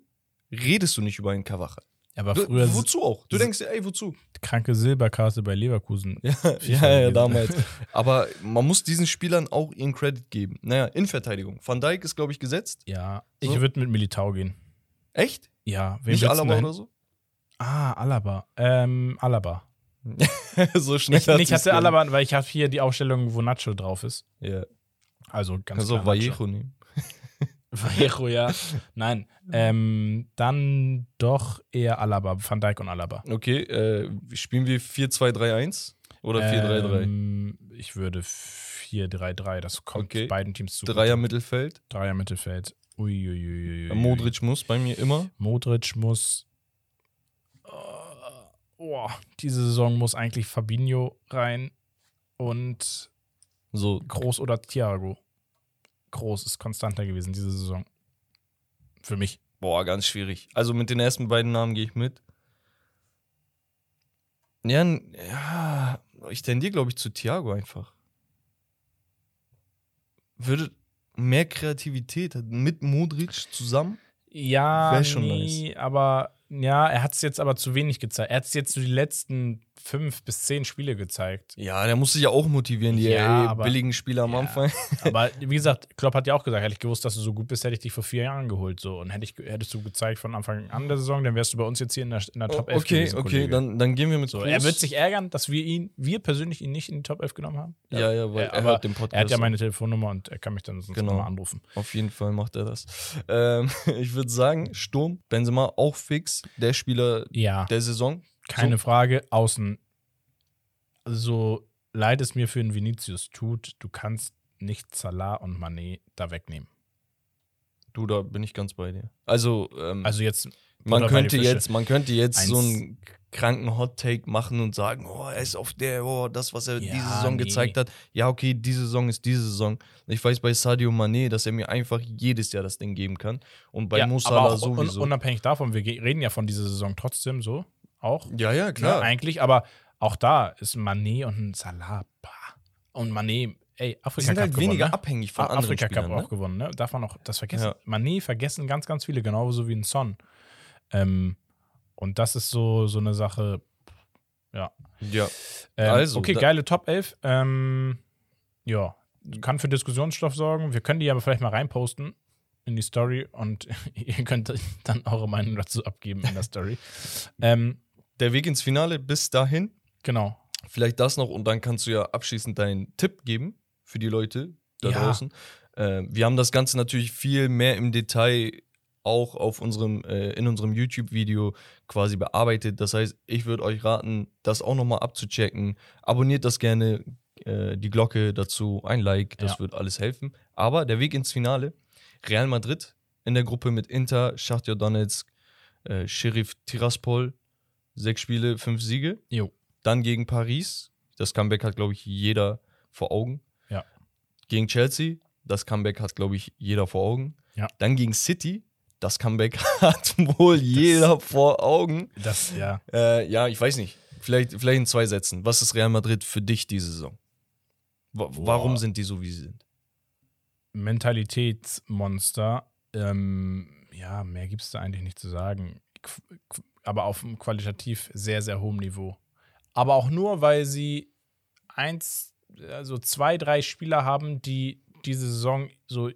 redest du nicht über einen Carvajal. Aber Du, früher wozu auch? Du denkst dir, ey, wozu? kranke Silberkarte bei Leverkusen. Ja, ja, ja, damals. Aber man muss diesen Spielern auch ihren Credit geben. Naja, in Verteidigung. Van Dijk ist, glaube ich, gesetzt. Ja, ich So. würde mit Militao gehen. Echt? Ja, wen Nicht du Alaba oder so? Ah, Alaba. Ähm, Alaba. so schnell. Ich, ich hatte. Alaba, weil ich habe hier die Aufstellung, wo Nacho drauf ist. Ja. Also ganz Kannst du auch klar Nacho. Vallejo nehmen. Vallejo, ja. Nein. Ähm, dann doch eher Alaba, Van Dijk und Alaba. Okay, äh, spielen wir 4-2-3-1 oder 4-3-3? Ähm, ich würde 4-3-3, das kommt Okay. beiden Teams zu. Dreier Mittelfeld. Dreier Mittelfeld. Uiuiuiui. Modric muss bei mir immer. Modric muss. Äh, Oh, diese Saison muss eigentlich Fabinho rein und So, Groß oder Thiago. Groß ist konstanter gewesen diese Saison. Für mich. boah, ganz schwierig. Also mit den ersten beiden Namen gehe ich mit. Ja, ja, ich tendiere, glaube ich, zu Thiago einfach. Würde mehr Kreativität mit Modric zusammen. Ja, schon nee, aber ja, er hat es jetzt aber zu wenig gezeigt. Er hat es jetzt so die letzten fünf bis zehn Spiele gezeigt. Ja, der muss sich ja auch motivieren, die Ja, aber- billigen Spieler am Ja. Anfang. Aber wie gesagt, Klopp hat ja auch gesagt, hätte ich gewusst, dass du so gut bist, hätte ich dich vor vier Jahren geholt. So. Und hätte ich, hättest du gezeigt von Anfang an der Saison, dann wärst du bei uns jetzt hier in der, in der Top 11 Oh, okay, gewesen, okay, dann, dann gehen wir mit so, er wird sich ärgern, dass wir ihn, wir persönlich ihn nicht in die Top 11 genommen haben. Ja, ja, weil Ja, er aber hört den Podcast. Er hat ja meine Telefonnummer und er kann mich dann sonst Genau. nochmal anrufen. Auf jeden Fall macht er das. Ähm, ich würde sagen, Sturm, Benzema auch fix, der Spieler Ja, der Saison. Keine so. Frage. Außen, so leid es mir für den Vinicius tut, du kannst nicht Salah und Mané da wegnehmen. Du, da bin ich ganz bei dir. Also, ähm, Also jetzt man könnte jetzt, man könnte jetzt Eins- so einen kranken Hot Take machen und sagen, oh, er ist auf der, oh, das, was er Ja, diese Saison nee. gezeigt hat. Ja, okay, diese Saison ist diese Saison. Ich weiß bei Sadio Mané, dass er mir einfach jedes Jahr das Ding geben kann. Und bei ja, Mo Salah auch un sowieso. unabhängig davon, wir reden ja von dieser Saison trotzdem so, auch. ja, ja, Klar. klar. eigentlich, aber auch da ist Mané und ein Salah. Bah. Und Mané, ey, Afrika sind Cup halt gewonnen, weniger ne? abhängig von anderen Afrika Cup Spielern. auch Ne? gewonnen, ne? Darf man auch das vergessen. Ja. Mané vergessen ganz, ganz viele, genauso wie ein Son. Ähm, und das ist so, so eine Sache. Ja. Ähm, Also, okay, geile Top 11. Ähm, ja, kann für Diskussionsstoff sorgen. Wir können die aber vielleicht mal reinposten in die Story und ihr könnt dann eure Meinung dazu abgeben in der Story. ähm, Der Weg ins Finale bis dahin. genau. Vielleicht das noch und dann kannst du ja abschließend deinen Tipp geben für die Leute da Ja. draußen. Äh, wir haben das Ganze natürlich viel mehr im Detail auch auf unserem, äh, in unserem YouTube-Video quasi bearbeitet. Das heißt, ich würde euch raten, das auch nochmal abzuchecken. Abonniert das gerne, äh, die Glocke dazu, ein Like, das Ja. wird alles helfen. Aber der Weg ins Finale, Real Madrid in der Gruppe mit Inter, Shakhtar Donetsk, äh, Sheriff Tiraspol, sechs Spiele, fünf Siege. Jo. Dann gegen Paris. Das Comeback hat, glaube ich, jeder vor Augen. Ja. Gegen Chelsea. Das Comeback hat, glaube ich, jeder vor Augen. Ja. Dann gegen City. Das Comeback hat wohl jeder vor Augen. Das, ja. Äh, ja, ich weiß nicht. Vielleicht, vielleicht in zwei Sätzen. Was ist Real Madrid für dich diese Saison? Wa- Boah. Warum sind die so, wie sie sind? Mentalitätsmonster. Ähm, ja, mehr gibt es da eigentlich nicht zu sagen. Qu aber auf einem qualitativ sehr, sehr hohem Niveau. Aber auch nur, weil sie eins, also zwei, drei Spieler haben, die diese Saison so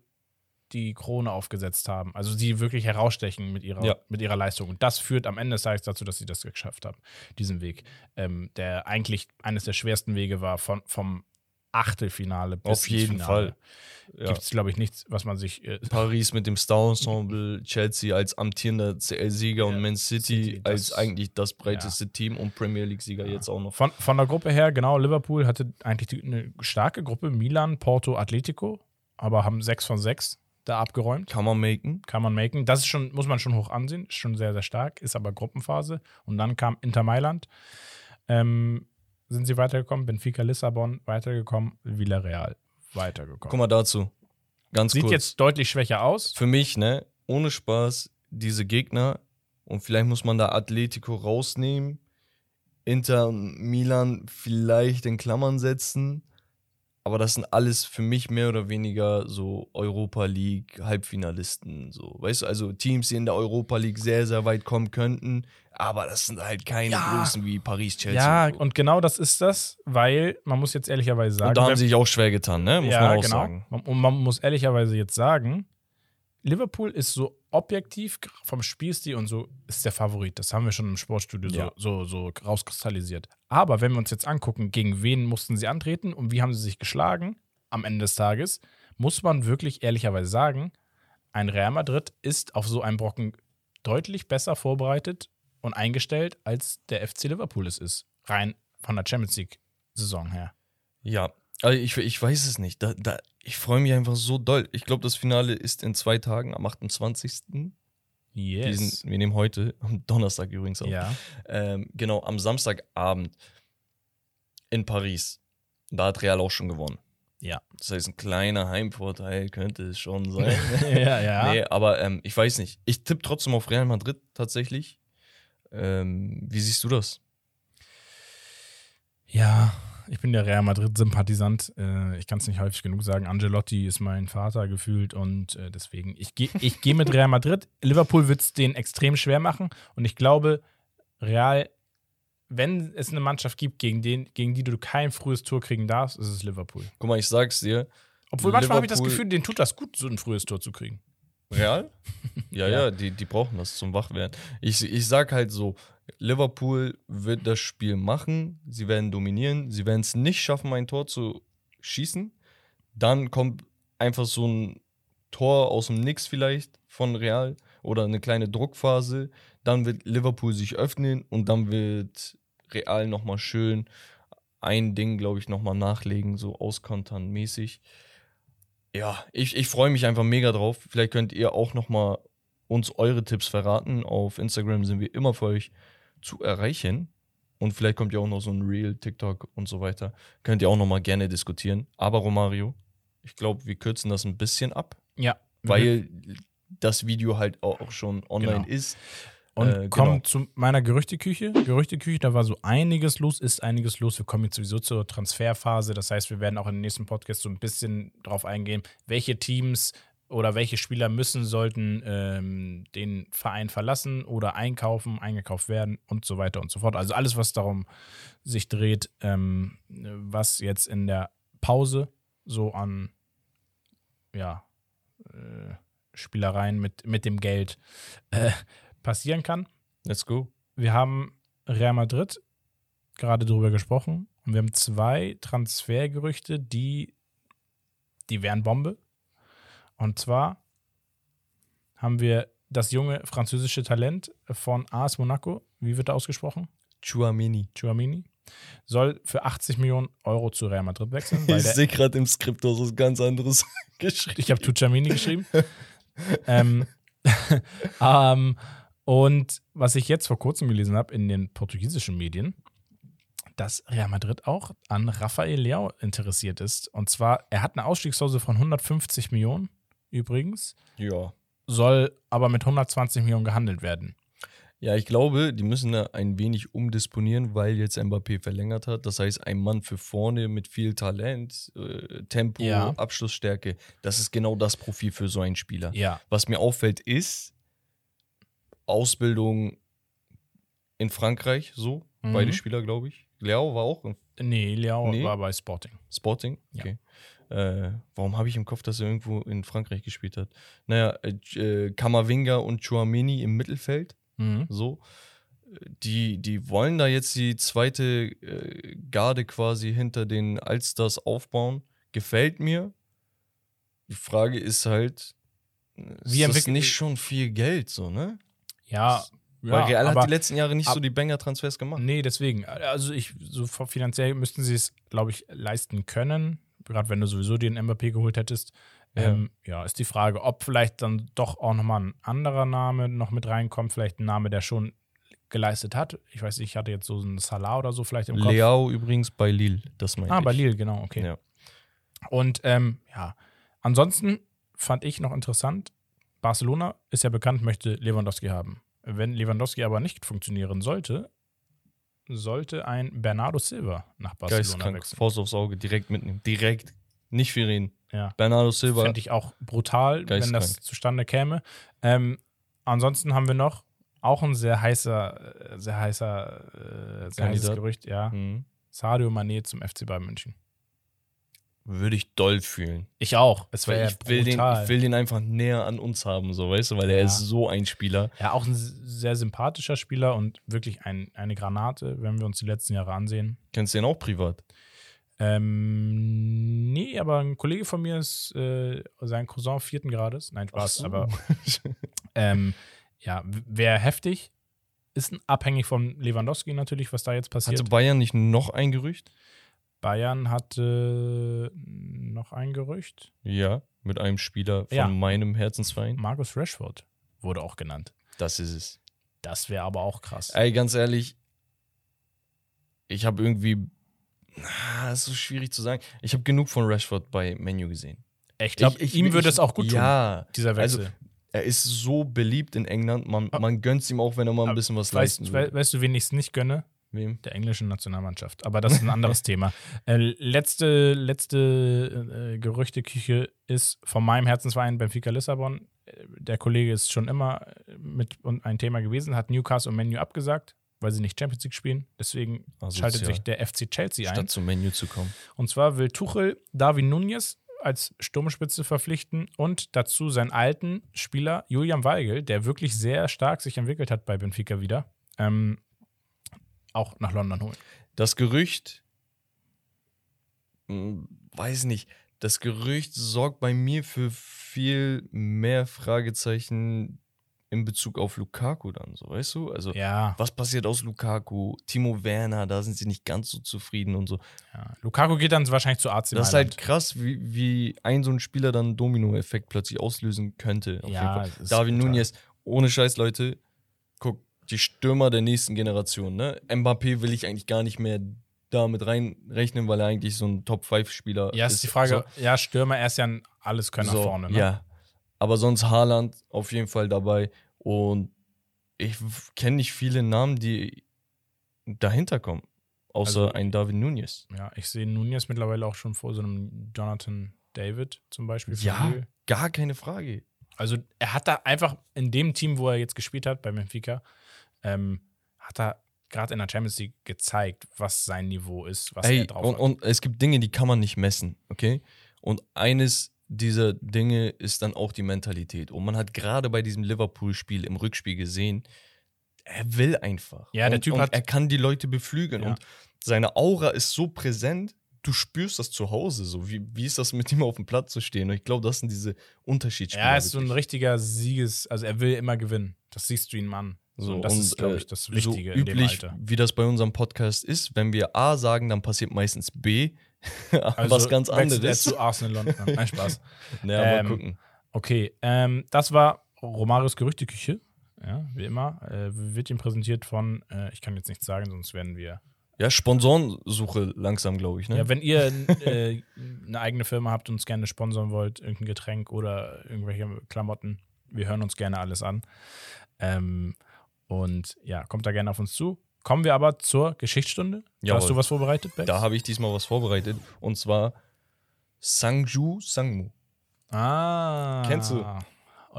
die Krone aufgesetzt haben. Also die wirklich herausstechen mit ihrer, Ja. mit ihrer Leistung. Und das führt am Ende des Tages dazu, dass sie das geschafft haben, diesen Weg. Ähm, der eigentlich eines der schwersten Wege war, von, vom Achtelfinale bis Auf jeden Finale. Fall. Ja. Gibt es, glaube ich, nichts, was man sich. Äh, Paris mit dem Star-Ensemble, Chelsea als amtierender CL-Sieger Ja, und Man City, City, als eigentlich das breiteste Team und Premier League-Sieger Ja. jetzt auch noch. von, von der Gruppe her, genau, Liverpool hatte eigentlich die, eine starke Gruppe. Milan, Porto, Atletico, aber haben 6 von 6 da abgeräumt. Kann man maken. Kann man machen. Das ist schon, muss man schon hoch ansehen, ist schon sehr, sehr stark, ist aber Gruppenphase. Und dann kam Inter Mailand. Ähm, sind sie weitergekommen? Benfica Lissabon weitergekommen, Villarreal weitergekommen. Guck mal dazu. Ganz Sieht kurz. jetzt deutlich schwächer aus. Für mich, ne, ohne Spaß, diese Gegner und vielleicht muss man da Atletico rausnehmen, Inter Milan vielleicht in Klammern setzen, aber das sind alles für mich mehr oder weniger so Europa League Halbfinalisten, so, weißt du, also Teams, die in der Europa League sehr, sehr weit kommen könnten, aber das sind halt keine Ja. Größen wie Paris, Chelsea. Ja, und, und genau das ist das, weil man muss jetzt ehrlicherweise sagen, und da haben sie sich auch schwer getan, ne, muss man auch sagen. Man- Und man muss ehrlicherweise jetzt sagen, Liverpool ist so objektiv vom Spielstil und so ist der Favorit. Das haben wir schon im Sportstudio Ja. so, so, so rauskristallisiert. Aber wenn wir uns jetzt angucken, gegen wen mussten sie antreten und wie haben sie sich geschlagen am Ende des Tages, muss man wirklich ehrlicherweise sagen, ein Real Madrid ist auf so einem Brocken deutlich besser vorbereitet und eingestellt, als der FC Liverpool es ist. Rein von der Champions League-Saison her. Ja, also ich, ich weiß es nicht. Da, da, ich freue mich einfach so doll. Ich glaube, das Finale ist in zwei Tagen, am 28. Yes. Diesen, wir nehmen heute, am Donnerstag übrigens auf. ja. Ähm, genau, am Samstagabend in Paris. Da hat Real auch schon gewonnen. Ja. Das heißt, ein kleiner Heimvorteil könnte es schon sein. ja, ja. Nee, aber ähm, ich weiß nicht. Ich tippe trotzdem auf Real Madrid tatsächlich. Ähm, wie siehst du das? Ja, ich bin der Real Madrid-Sympathisant. Äh, ich kann es nicht häufig genug sagen. Angelotti ist mein Vater gefühlt und äh, deswegen, ich gehe ich geh mit Real Madrid. Liverpool wird es denen extrem schwer machen und ich glaube, Real, wenn es eine Mannschaft gibt, gegen, den, gegen die du kein frühes Tor kriegen darfst, ist es Liverpool. Guck mal, ich sag's dir. Obwohl manchmal habe ich das Gefühl, denen tut das gut, so ein frühes Tor zu kriegen. Real? Ja, Ja. ja, die, die brauchen das zum Wachwerden. Ich, ich sag halt so, Liverpool wird das Spiel machen, sie werden dominieren, sie werden es nicht schaffen, ein Tor zu schießen. Dann kommt einfach so ein Tor aus dem Nix vielleicht von Real oder eine kleine Druckphase. Dann wird Liverpool sich öffnen und dann wird Real nochmal schön ein Ding, glaube ich, nochmal nachlegen, so auskontern mäßig. Ja, ich, ich freue mich einfach mega drauf. Vielleicht könnt ihr auch nochmal uns eure Tipps verraten. Auf Instagram sind wir immer für euch zu erreichen. Und vielleicht kommt ja auch noch so ein Reel, TikTok und so weiter. Könnt ihr auch nochmal gerne diskutieren. Aber Romario, ich glaube, wir kürzen das ein bisschen ab, Ja. weil das Video halt auch schon online Genau. ist. Und Äh, kommen genau. zu meiner Gerüchteküche. Gerüchteküche, da war so einiges los, ist einiges los. Wir kommen jetzt sowieso zur Transferphase. Das heißt, wir werden auch in den nächsten Podcast so ein bisschen drauf eingehen, welche Teams oder welche Spieler müssen, sollten ähm, den Verein verlassen oder einkaufen, eingekauft werden und so weiter und so fort. Also alles, was darum sich dreht, ähm, was jetzt in der Pause so an ja, äh, Spielereien mit, mit dem Geld äh, passieren kann. Let's go. Wir haben Real Madrid gerade darüber gesprochen und wir haben zwei Transfergerüchte, die, die wären Bombe. Und zwar haben wir das junge französische Talent von AS Monaco, wie wird er ausgesprochen? Chuamini. Chouamini. Soll für 80 Millionen Euro zu Real Madrid wechseln. Ich sehe gerade im Skript aus was ganz anderes geschrieben. ich habe Tucciamini geschrieben. ähm, ähm, und was ich jetzt vor kurzem gelesen habe in den portugiesischen Medien, dass Real Madrid auch an Rafael Leao interessiert ist. Und zwar, er hat eine Ausstiegsklausel von 150 Millionen übrigens, Ja. soll aber mit 120 Millionen gehandelt werden. Ja, ich glaube, die müssen da ein wenig umdisponieren, weil jetzt Mbappé verlängert hat. Das heißt, ein Mann für vorne mit viel Talent, äh, Tempo, Ja. Abschlussstärke, das ist genau das Profil für so einen Spieler. Ja. Was mir auffällt, ist Ausbildung in Frankreich, so. Mhm. Beide Spieler, glaube ich. Leao war auch Nee, Leao Nee. war bei Sporting. Sporting. Ja. Okay. Äh, warum habe ich im Kopf, dass er irgendwo in Frankreich gespielt hat? Naja, äh, äh, Kamavinga und Chouamini im Mittelfeld. Mhm. So. Die, die wollen da jetzt die zweite äh, Garde quasi hinter den Allstars aufbauen. Gefällt mir. Die Frage ist halt, ist das nicht schon viel Geld so, ne? Ja, Weil ja, Real aber- hat die letzten Jahre nicht so ab- die Banger-Transfers gemacht. Nee, deswegen. Also ich, so finanziell müssten sie es, glaube ich, leisten können. Gerade wenn du sowieso den Mbappé geholt hättest. Ja. Ähm, ja, ist die Frage, ob vielleicht dann doch auch nochmal ein anderer Name noch mit reinkommt. Vielleicht ein Name, der schon geleistet hat. Ich weiß nicht, ich hatte jetzt so einen Salah oder so vielleicht im Kopf. Leao übrigens bei Lille, das meine Ah, ich. bei Lille, genau, okay. Ja. Und ähm, ja, ansonsten fand ich noch interessant, Barcelona ist ja bekannt, möchte Lewandowski haben. Wenn Lewandowski aber nicht funktionieren sollte, sollte ein Bernardo Silva nach Barcelona Geisteskrank, wechseln. Faust aufs Auge, direkt mitnehmen. Direkt. Nicht viel reden. Ja. Bernardo Silva. Fände ich auch brutal, wenn das zustande käme. Ähm, ansonsten haben wir noch auch ein sehr heißer, äh, sehr heißer, äh, sehr heißes. Gerücht, ja. Mhm. Sadio Mané zum FC Bayern München. Würde ich doll fühlen. Ich auch. Es wäre ich will, den, ich will den einfach näher an uns haben, so weißt du, weil er Ja. ist so ein Spieler. Ja, auch ein sehr sympathischer Spieler und wirklich ein, eine Granate, wenn wir uns die letzten Jahre ansehen. Kennst du den auch privat? Ähm, nee, aber ein Kollege von mir ist äh, sein Cousin vierten Grades. Nein, Spaß, so. aber ähm, ja, wäre heftig. Ist abhängig von Lewandowski natürlich, was da jetzt passiert. Hatte Bayern nicht noch ein Gerücht? Bayern hatte noch ein Gerücht. Ja, mit einem Spieler von Ja. meinem Herzensverein. Marcus Rashford wurde auch genannt. Das ist es. Das wäre aber auch krass. Ey, ganz ehrlich, ich habe irgendwie, das ist so schwierig zu sagen. Ich habe genug von Rashford bei Menu gesehen. Ich glaube, ihm würde ich- es auch gut tun, Ja, dieser also Wechsel. er ist so beliebt in England. Man, man gönnt ihm auch, wenn er mal ein bisschen was weißt, leisten will. weißt du, wen ich es nicht gönne? Wem? Der englischen Nationalmannschaft. Aber das ist ein anderes Thema. Äh, letzte letzte äh, Gerüchteküche ist von meinem Herzensverein Benfica Lissabon. Äh, Der Kollege ist schon immer mit und ein Thema gewesen, hat Newcastle und Menu abgesagt, weil sie nicht Champions League spielen. Deswegen Asozial. schaltet sich der FC Chelsea ein. Statt zum Menü zu kommen. Und zwar will Tuchel Darwin Nunez als Sturmspitze verpflichten und dazu seinen alten Spieler Julian Weigel, der wirklich sehr stark sich entwickelt hat bei Benfica wieder, ähm, auch nach London holen. Das Gerücht, hm, weiß nicht, das Gerücht sorgt bei mir für viel mehr Fragezeichen in Bezug auf Lukaku dann, so weißt du? Also, Ja, was passiert aus Lukaku? Timo Werner, da sind sie nicht ganz so zufrieden und so. ja. Lukaku geht dann wahrscheinlich zu AC Das ist halt krass, wie, wie ein so ein Spieler dann einen Domino-Effekt plötzlich auslösen könnte. Auf Ja, jeden Fall. brutal. Nunez, ohne Scheiß, Leute, die Stürmer der nächsten Generation, ne? Mbappé will ich eigentlich gar nicht mehr damit reinrechnen, weil er eigentlich so ein Top-5-Spieler Ja, ist die Frage, ja, Stürmer, er ist ja ein Alleskönner so, vorne. Ne? Ja. Aber sonst Haaland auf jeden Fall dabei. Und ich kenne nicht viele Namen, die dahinter kommen. Außer Also- ein David Nunez. ja, ich sehe Nunez mittlerweile auch schon vor so einem Jonathan David zum Beispiel. Ja, gar keine Frage. Also er hat da einfach in dem Team, wo er jetzt gespielt hat, bei Benfica, ähm, hat er gerade in der Champions League gezeigt, was sein Niveau ist, was Ey, er drauf und, hat. und es gibt Dinge, die kann man nicht messen, okay? Und eines dieser Dinge ist dann auch die Mentalität. Und man hat gerade bei diesem Liverpool-Spiel im Rückspiel gesehen, er will einfach. Ja, der und, Typ und hat- Er kann die Leute beflügeln. Ja. Und seine Aura ist so präsent, du spürst das zu Hause. So. Wie, wie ist das mit ihm auf dem Platz zu stehen? Und ich glaube, das sind diese Unterschiedsspieler. er ist so ein wirklich. richtiger Sieges, also er will immer gewinnen. Das siehst du ihm an. So, und das ist, glaube äh, ich, das Wichtige so in dem üblich, Alter. wie das bei unserem Podcast ist, wenn wir A sagen, dann passiert meistens B. was ganz er anderes. zu Arsenal London. Nein, Spaß. Ja, mal Ähm, gucken. Okay, ähm, das war Romarios Gerüchteküche. Ja, wie immer. Äh, wird ihm präsentiert von, äh, ich kann jetzt nichts sagen, sonst werden wir. Ja, Sponsorensuche langsam, glaube ich. Ne? Ja, wenn ihr äh, eine eigene Firma habt und uns gerne sponsern wollt, irgendein Getränk oder irgendwelche Klamotten, wir hören uns gerne alles an. Ähm, und ja, kommt da gerne auf uns zu. Kommen wir aber zur Geschichtsstunde. Jawohl. Hast du was vorbereitet, Bex? da habe ich diesmal was vorbereitet. Und zwar Sangju Sangmu. Ah. Kennst du?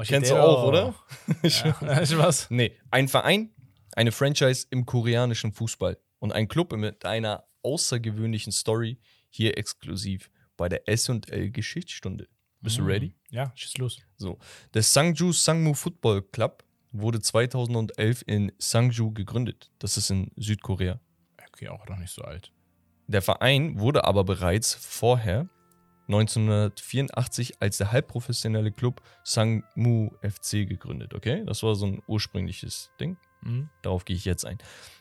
Kennst du auch, oder? Ja, was? Nee, ein Verein, eine Franchise im koreanischen Fußball und ein Club mit einer außergewöhnlichen Story hier exklusiv bei der S&L Geschichtsstunde. Bist du ready? Ja, schieß los. So, der Sangju Sangmu Football Club wurde 2011 in Sangju gegründet. Das ist in Südkorea. Okay, auch noch nicht so alt. Der Verein wurde aber bereits vorher 1984 als der halbprofessionelle Club Sangmu FC gegründet, okay? Das war so ein ursprüngliches Ding. Mhm. Darauf gehe ich jetzt ein.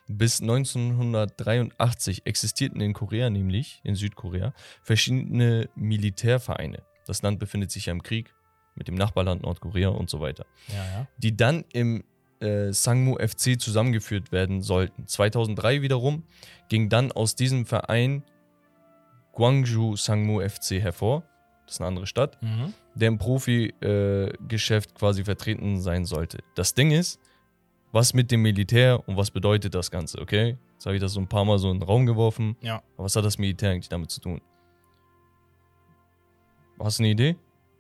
Bis 1983 existierten in Korea, nämlich in Südkorea, verschiedene Militärvereine. Das Land befindet sich ja im Krieg mit dem Nachbarland Nordkorea und so weiter, Ja, ja. die dann im äh, Sangmu FC zusammengeführt werden sollten. 2003 wiederum ging dann aus diesem Verein Gwangju Sangmu FC hervor. Das ist eine andere Stadt Mhm. der im Profi-Geschäft quasi vertreten sein sollte. Das Ding ist, was mit dem Militär und was bedeutet das Ganze, okay? Jetzt habe ich das so ein paar Mal so in den Raum geworfen. Ja. Aber was hat das Militär eigentlich damit zu tun? Hast du eine Idee?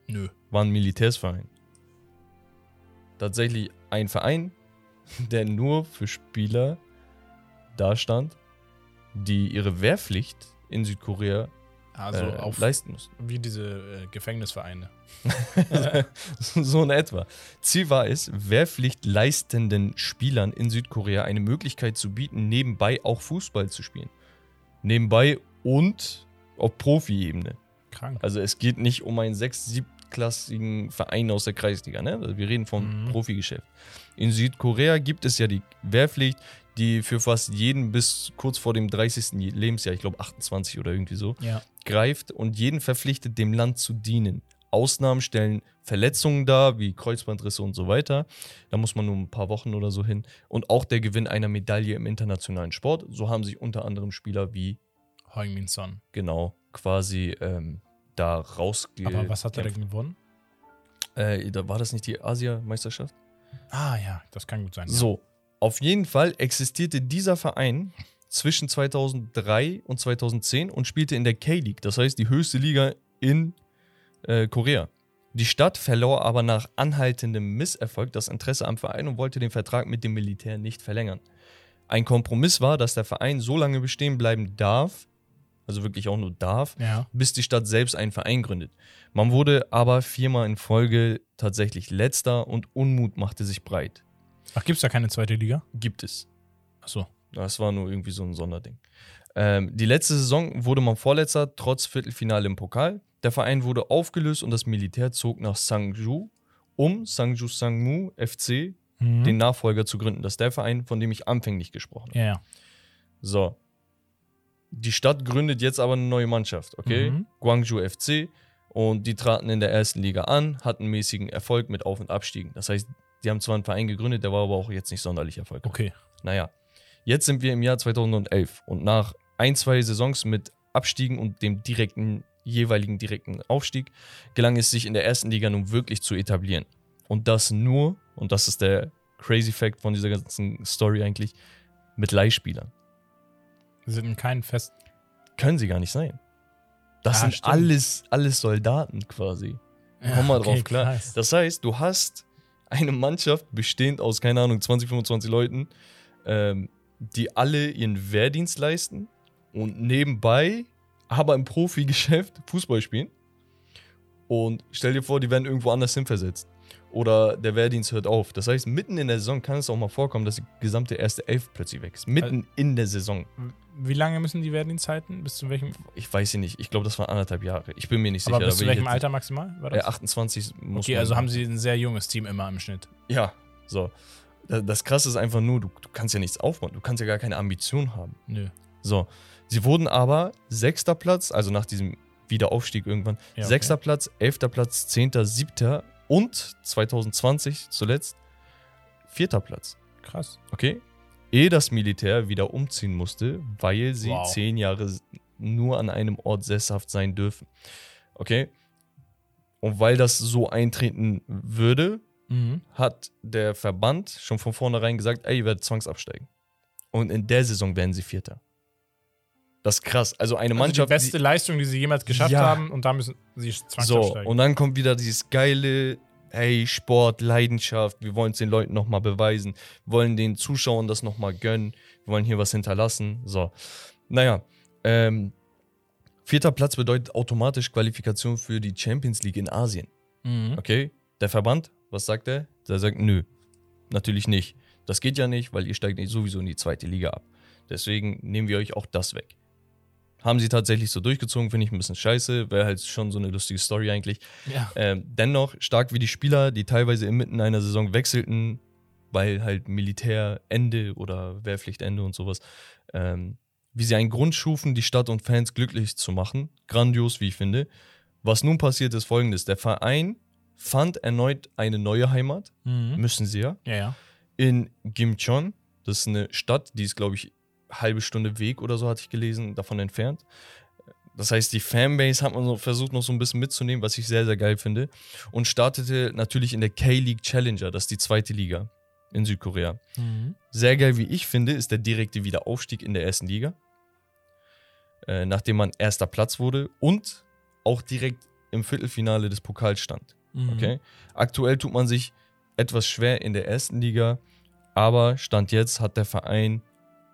Nö. War ein Militärsverein. Tatsächlich ein Verein, der nur für Spieler dastand, die ihre Wehrpflicht in Südkorea also äh, auf, leisten mussten. Wie diese äh, Gefängnisvereine. so in etwa. Ziel war es, Wehrpflicht leistenden Spielern in Südkorea eine Möglichkeit zu bieten, nebenbei auch Fußball zu spielen. Nebenbei und auf Profi-Ebene. Krank. Also es geht nicht um ein 6-, 7-, drittklassigen Verein aus der Kreisliga. Ne? Also wir reden vom mhm. Profigeschäft. In Südkorea gibt es ja die Wehrpflicht, die für fast jeden bis kurz vor dem 30. Lebensjahr, ich glaube 28 oder irgendwie so, ja. greift und jeden verpflichtet, dem Land zu dienen. Ausnahmen stellen Verletzungen dar, wie Kreuzbandrisse und so weiter. Da muss man nur ein paar Wochen oder so hin. Und auch der Gewinn einer Medaille im internationalen Sport. So haben sich unter anderem Spieler wie Heung-Min Son. Genau, quasi ähm, da rausge... Aber was hat er denn gewonnen? Äh, da war das nicht die Asiameisterschaft? Ah ja, das kann gut sein. So, auf jeden Fall existierte dieser Verein zwischen 2003 und 2010 und spielte in der K-League, das heißt die höchste Liga in äh, Korea. Die Stadt verlor aber nach anhaltendem Misserfolg das Interesse am Verein und wollte den Vertrag mit dem Militär nicht verlängern. Ein Kompromiss war, dass der Verein so lange bestehen bleiben darf, also wirklich auch nur darf, Ja. bis die Stadt selbst einen Verein gründet. Man wurde aber viermal in Folge tatsächlich letzter und Unmut machte sich breit. Ach, gibt's da keine zweite Liga? Gibt es. Achso. Das war nur irgendwie so ein Sonderding. Ähm, die letzte Saison wurde man Vorletzter, trotz Viertelfinale im Pokal. Der Verein wurde aufgelöst und das Militär zog nach Sangju, um Sangju Sangmu FC, Mhm. den Nachfolger zu gründen. Das ist der Verein, von dem ich anfänglich gesprochen habe. ja. So. Die Stadt gründet jetzt aber eine neue Mannschaft, okay? Mhm. Guangzhou FC. Und die traten in der ersten Liga an, hatten mäßigen Erfolg mit Auf- und Abstiegen. Das heißt, die haben zwar einen Verein gegründet, der war aber auch jetzt nicht sonderlich erfolgreich. Okay. Naja, jetzt sind wir im Jahr 2011 und nach ein, zwei Saisons mit Abstiegen und dem direkten, jeweiligen direkten Aufstieg gelang es sich in der ersten Liga nun wirklich zu etablieren. Und das nur, und das ist der crazy Fact von dieser ganzen Story eigentlich, mit Leihspielern. Sind kein Fest. Können sie gar nicht sein. Das Ah, sind stimmt. alles, alles Soldaten quasi. Komm mal drauf klar. Das heißt, du hast eine Mannschaft bestehend aus, keine Ahnung, 20, 25 Leuten, ähm, die alle ihren Wehrdienst leisten und nebenbei aber im Profigeschäft Fußball spielen. Und stell dir vor, die werden irgendwo anders hin versetzt. Oder der Wehrdienst hört auf. Das heißt, mitten in der Saison kann es auch mal vorkommen, dass die gesamte erste Elf plötzlich weg ist. Mitten in der Saison. Wie lange müssen die Wehrdienst halten? Bis zu welchem? Ich weiß sie nicht. Ich glaube, das waren anderthalb Jahre. Ich bin mir nicht sicher. aber bis zu welchem Alter maximal? War Äh, das? 28 muss okay, also haben sie ein sehr junges Team immer im Schnitt. Ja, so. Da- Das Krasse ist einfach nur, du, du kannst ja nichts aufbauen. Du kannst ja gar keine Ambition haben. Nö. So. Sie wurden aber sechster Platz, also nach diesem Wiederaufstieg irgendwann, Ja, okay. sechster Platz, elfter Platz, zehnter, siebter und 2020 zuletzt vierter Platz. Krass. Okay? Ehe das Militär wieder umziehen musste, weil sie Wow. zehn Jahre nur an einem Ort sesshaft sein dürfen. Okay? Und weil das so eintreten würde, Mhm. hat der Verband schon von vornherein gesagt, ey, ihr werdet zwangsabsteigen. Und in der Saison werden sie Vierter. Das ist krass. Also eine Also die Mannschaft. beste Leistung, die sie jemals geschafft Ja. haben und da müssen sie die, so, und dann kommt wieder dieses geile, hey, Sport, Leidenschaft, wir wollen es den Leuten nochmal beweisen, wir wollen den Zuschauern das nochmal gönnen, wir wollen hier was hinterlassen. So. Naja, ähm, vierter Platz bedeutet automatisch Qualifikation für die Champions League in Asien. mhm. Okay, der Verband, was sagt er? Der sagt, nö, natürlich nicht. Das geht ja nicht, weil ihr steigt nicht sowieso in die zweite Liga ab. Deswegen nehmen wir euch auch das weg. Haben sie tatsächlich so durchgezogen, finde ich ein bisschen scheiße. Wäre halt schon so eine lustige Story eigentlich. Ja. Ähm, dennoch stark wie die Spieler, die teilweise inmitten einer Saison wechselten, weil halt Militärende oder Wehrpflichtende und sowas, ähm, wie sie einen Grund schufen, die Stadt und Fans glücklich zu machen. Grandios, wie ich finde. Was nun passiert ist folgendes: Der Verein fand erneut eine neue Heimat, Mhm. müssen sie ja, Ja, ja. in Gimcheon. Das ist eine Stadt, die ist, glaube ich, halbe Stunde Weg oder so, hatte ich gelesen, davon entfernt. Das heißt, die Fanbase hat man so versucht, noch so ein bisschen mitzunehmen, was ich sehr, sehr geil finde. Und startete natürlich in der K-League Challenger, das ist die zweite Liga in Südkorea. Mhm. Sehr geil, wie ich finde, ist der direkte Wiederaufstieg in der ersten Liga. Äh, nachdem man erster Platz wurde und auch direkt im Viertelfinale des Pokals stand. Mhm. Okay. Aktuell tut man sich etwas schwer in der ersten Liga, aber Stand jetzt hat der Verein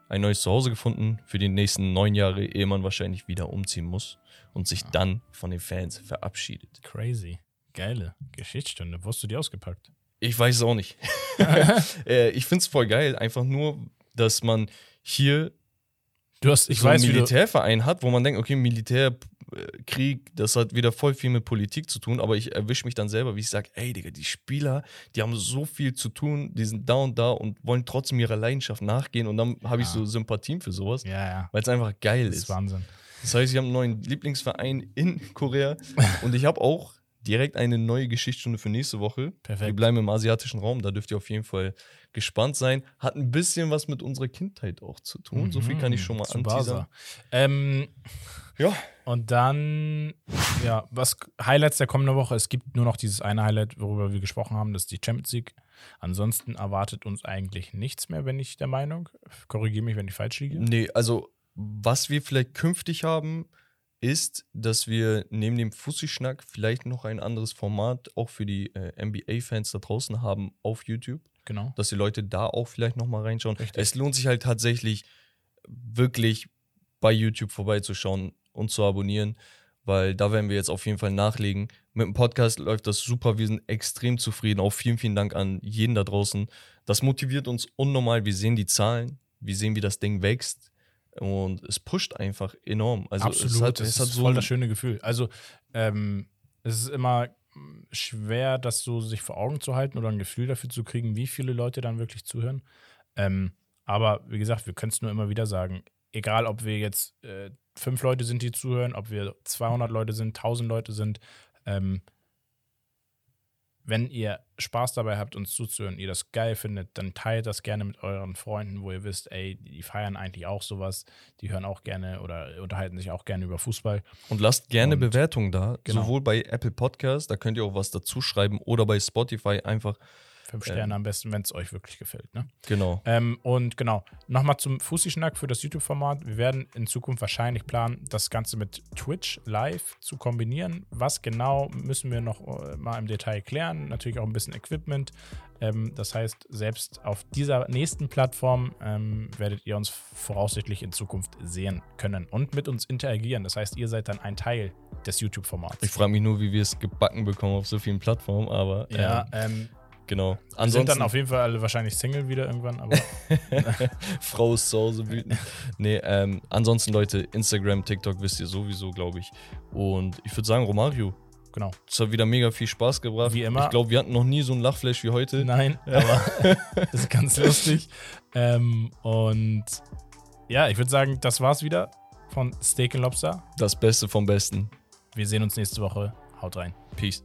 ein neues Zuhause gefunden für die nächsten neun Jahre, ehe man wahrscheinlich wieder umziehen muss und sich dann von den Fans verabschiedet. Crazy. Geile Geschichtsstunde. Wo hast du die ausgepackt? Ich weiß es auch nicht. äh, ich finde es voll geil, einfach nur, dass man hier Du hast, ich so weiß, einen Militärverein hat, wo man denkt, okay, Militärkrieg, das hat wieder voll viel mit Politik zu tun, aber ich erwische mich dann selber, wie ich sage, ey Digga, die Spieler, die haben so viel zu tun, die sind da und da und wollen trotzdem ihrer Leidenschaft nachgehen und dann habe ich Ja. so Sympathien für sowas, Ja, ja. weil es einfach geil Das ist. ist Wahnsinn. Das heißt, ich habe einen neuen Lieblingsverein in Korea und ich habe auch direkt eine neue Geschichtsstunde für nächste Woche. Perfekt. Wir bleiben im asiatischen Raum, da dürft ihr auf jeden Fall gespannt sein. Hat ein bisschen was mit unserer Kindheit auch zu tun. So viel kann ich schon mal anteasern. Ähm, Ja, und dann, ja, was Highlights der kommenden Woche? Es gibt nur noch dieses eine Highlight, worüber wir gesprochen haben, das ist die Champions League. Ansonsten erwartet uns eigentlich nichts mehr, wenn ich der Meinung. Korrigiere mich, wenn ich falsch liege. Nee, also was wir vielleicht künftig haben, ist, dass wir neben dem Fussi-Schnack vielleicht noch ein anderes Format auch für die äh, NBA-Fans da draußen haben auf YouTube, Genau. dass die Leute da auch vielleicht noch mal reinschauen. Richtig. Es lohnt sich halt tatsächlich wirklich bei YouTube vorbeizuschauen und zu abonnieren, weil da werden wir jetzt auf jeden Fall nachlegen. Mit dem Podcast läuft das super, wir sind extrem zufrieden. Auch vielen, vielen Dank an jeden da draußen. Das motiviert uns unnormal. Wir sehen die Zahlen, wir sehen, wie das Ding wächst und es pusht einfach enorm. Also Absolut, es hat, das es hat ist so voll das schöne Gefühl. Also, ähm, es ist immer mm, schwer, das so sich vor Augen zu halten oder ein Gefühl dafür zu kriegen, wie viele Leute dann wirklich zuhören. Ähm, aber wie gesagt, wir können es nur immer wieder sagen. Egal, ob wir jetzt äh, fünf Leute sind, die zuhören, ob wir 200 Leute sind, 1000 Leute sind, ähm, wenn ihr Spaß dabei habt, uns zuzuhören, ihr das geil findet, dann teilt das gerne mit euren Freunden, wo ihr wisst, ey, die feiern eigentlich auch sowas, die hören auch gerne oder unterhalten sich auch gerne über Fußball. Und lasst gerne Und- Bewertungen da, Genau. sowohl bei Apple Podcast, da könnt ihr auch was dazu schreiben, oder bei Spotify einfach. Fünf Ähm. Sterne am besten, wenn es euch wirklich gefällt. Ne? Genau. Ähm, und genau, nochmal zum Fussi-Schnack für das YouTube-Format. Wir werden in Zukunft wahrscheinlich planen, das Ganze mit Twitch live zu kombinieren. Was genau, müssen wir noch äh, mal im Detail klären. Natürlich auch ein bisschen Equipment. Ähm, das heißt, selbst auf dieser nächsten Plattform ähm, werdet ihr uns voraussichtlich in Zukunft sehen können und mit uns interagieren. Das heißt, ihr seid dann ein Teil des YouTube-Formats. Ich frage mich nur, wie wir es gebacken bekommen auf so vielen Plattformen, aber Ja, ähm, ähm, genau. wir sind Ansonsten dann auf jeden Fall alle wahrscheinlich Single wieder irgendwann, aber Frau ist zu Hause wütend. nee, ähm, ansonsten Leute, Instagram, TikTok wisst ihr sowieso, glaube ich. Und ich würde sagen, Romario, genau. es hat wieder mega viel Spaß gebracht. Wie immer. Ich glaube, wir hatten noch nie so ein Lachflash wie heute. Nein, aber das ist ganz lustig. Ähm, und ja, ich würde sagen, das war's wieder von Steak and Lobster. Das Beste vom Besten. Wir sehen uns nächste Woche. Haut rein. Peace.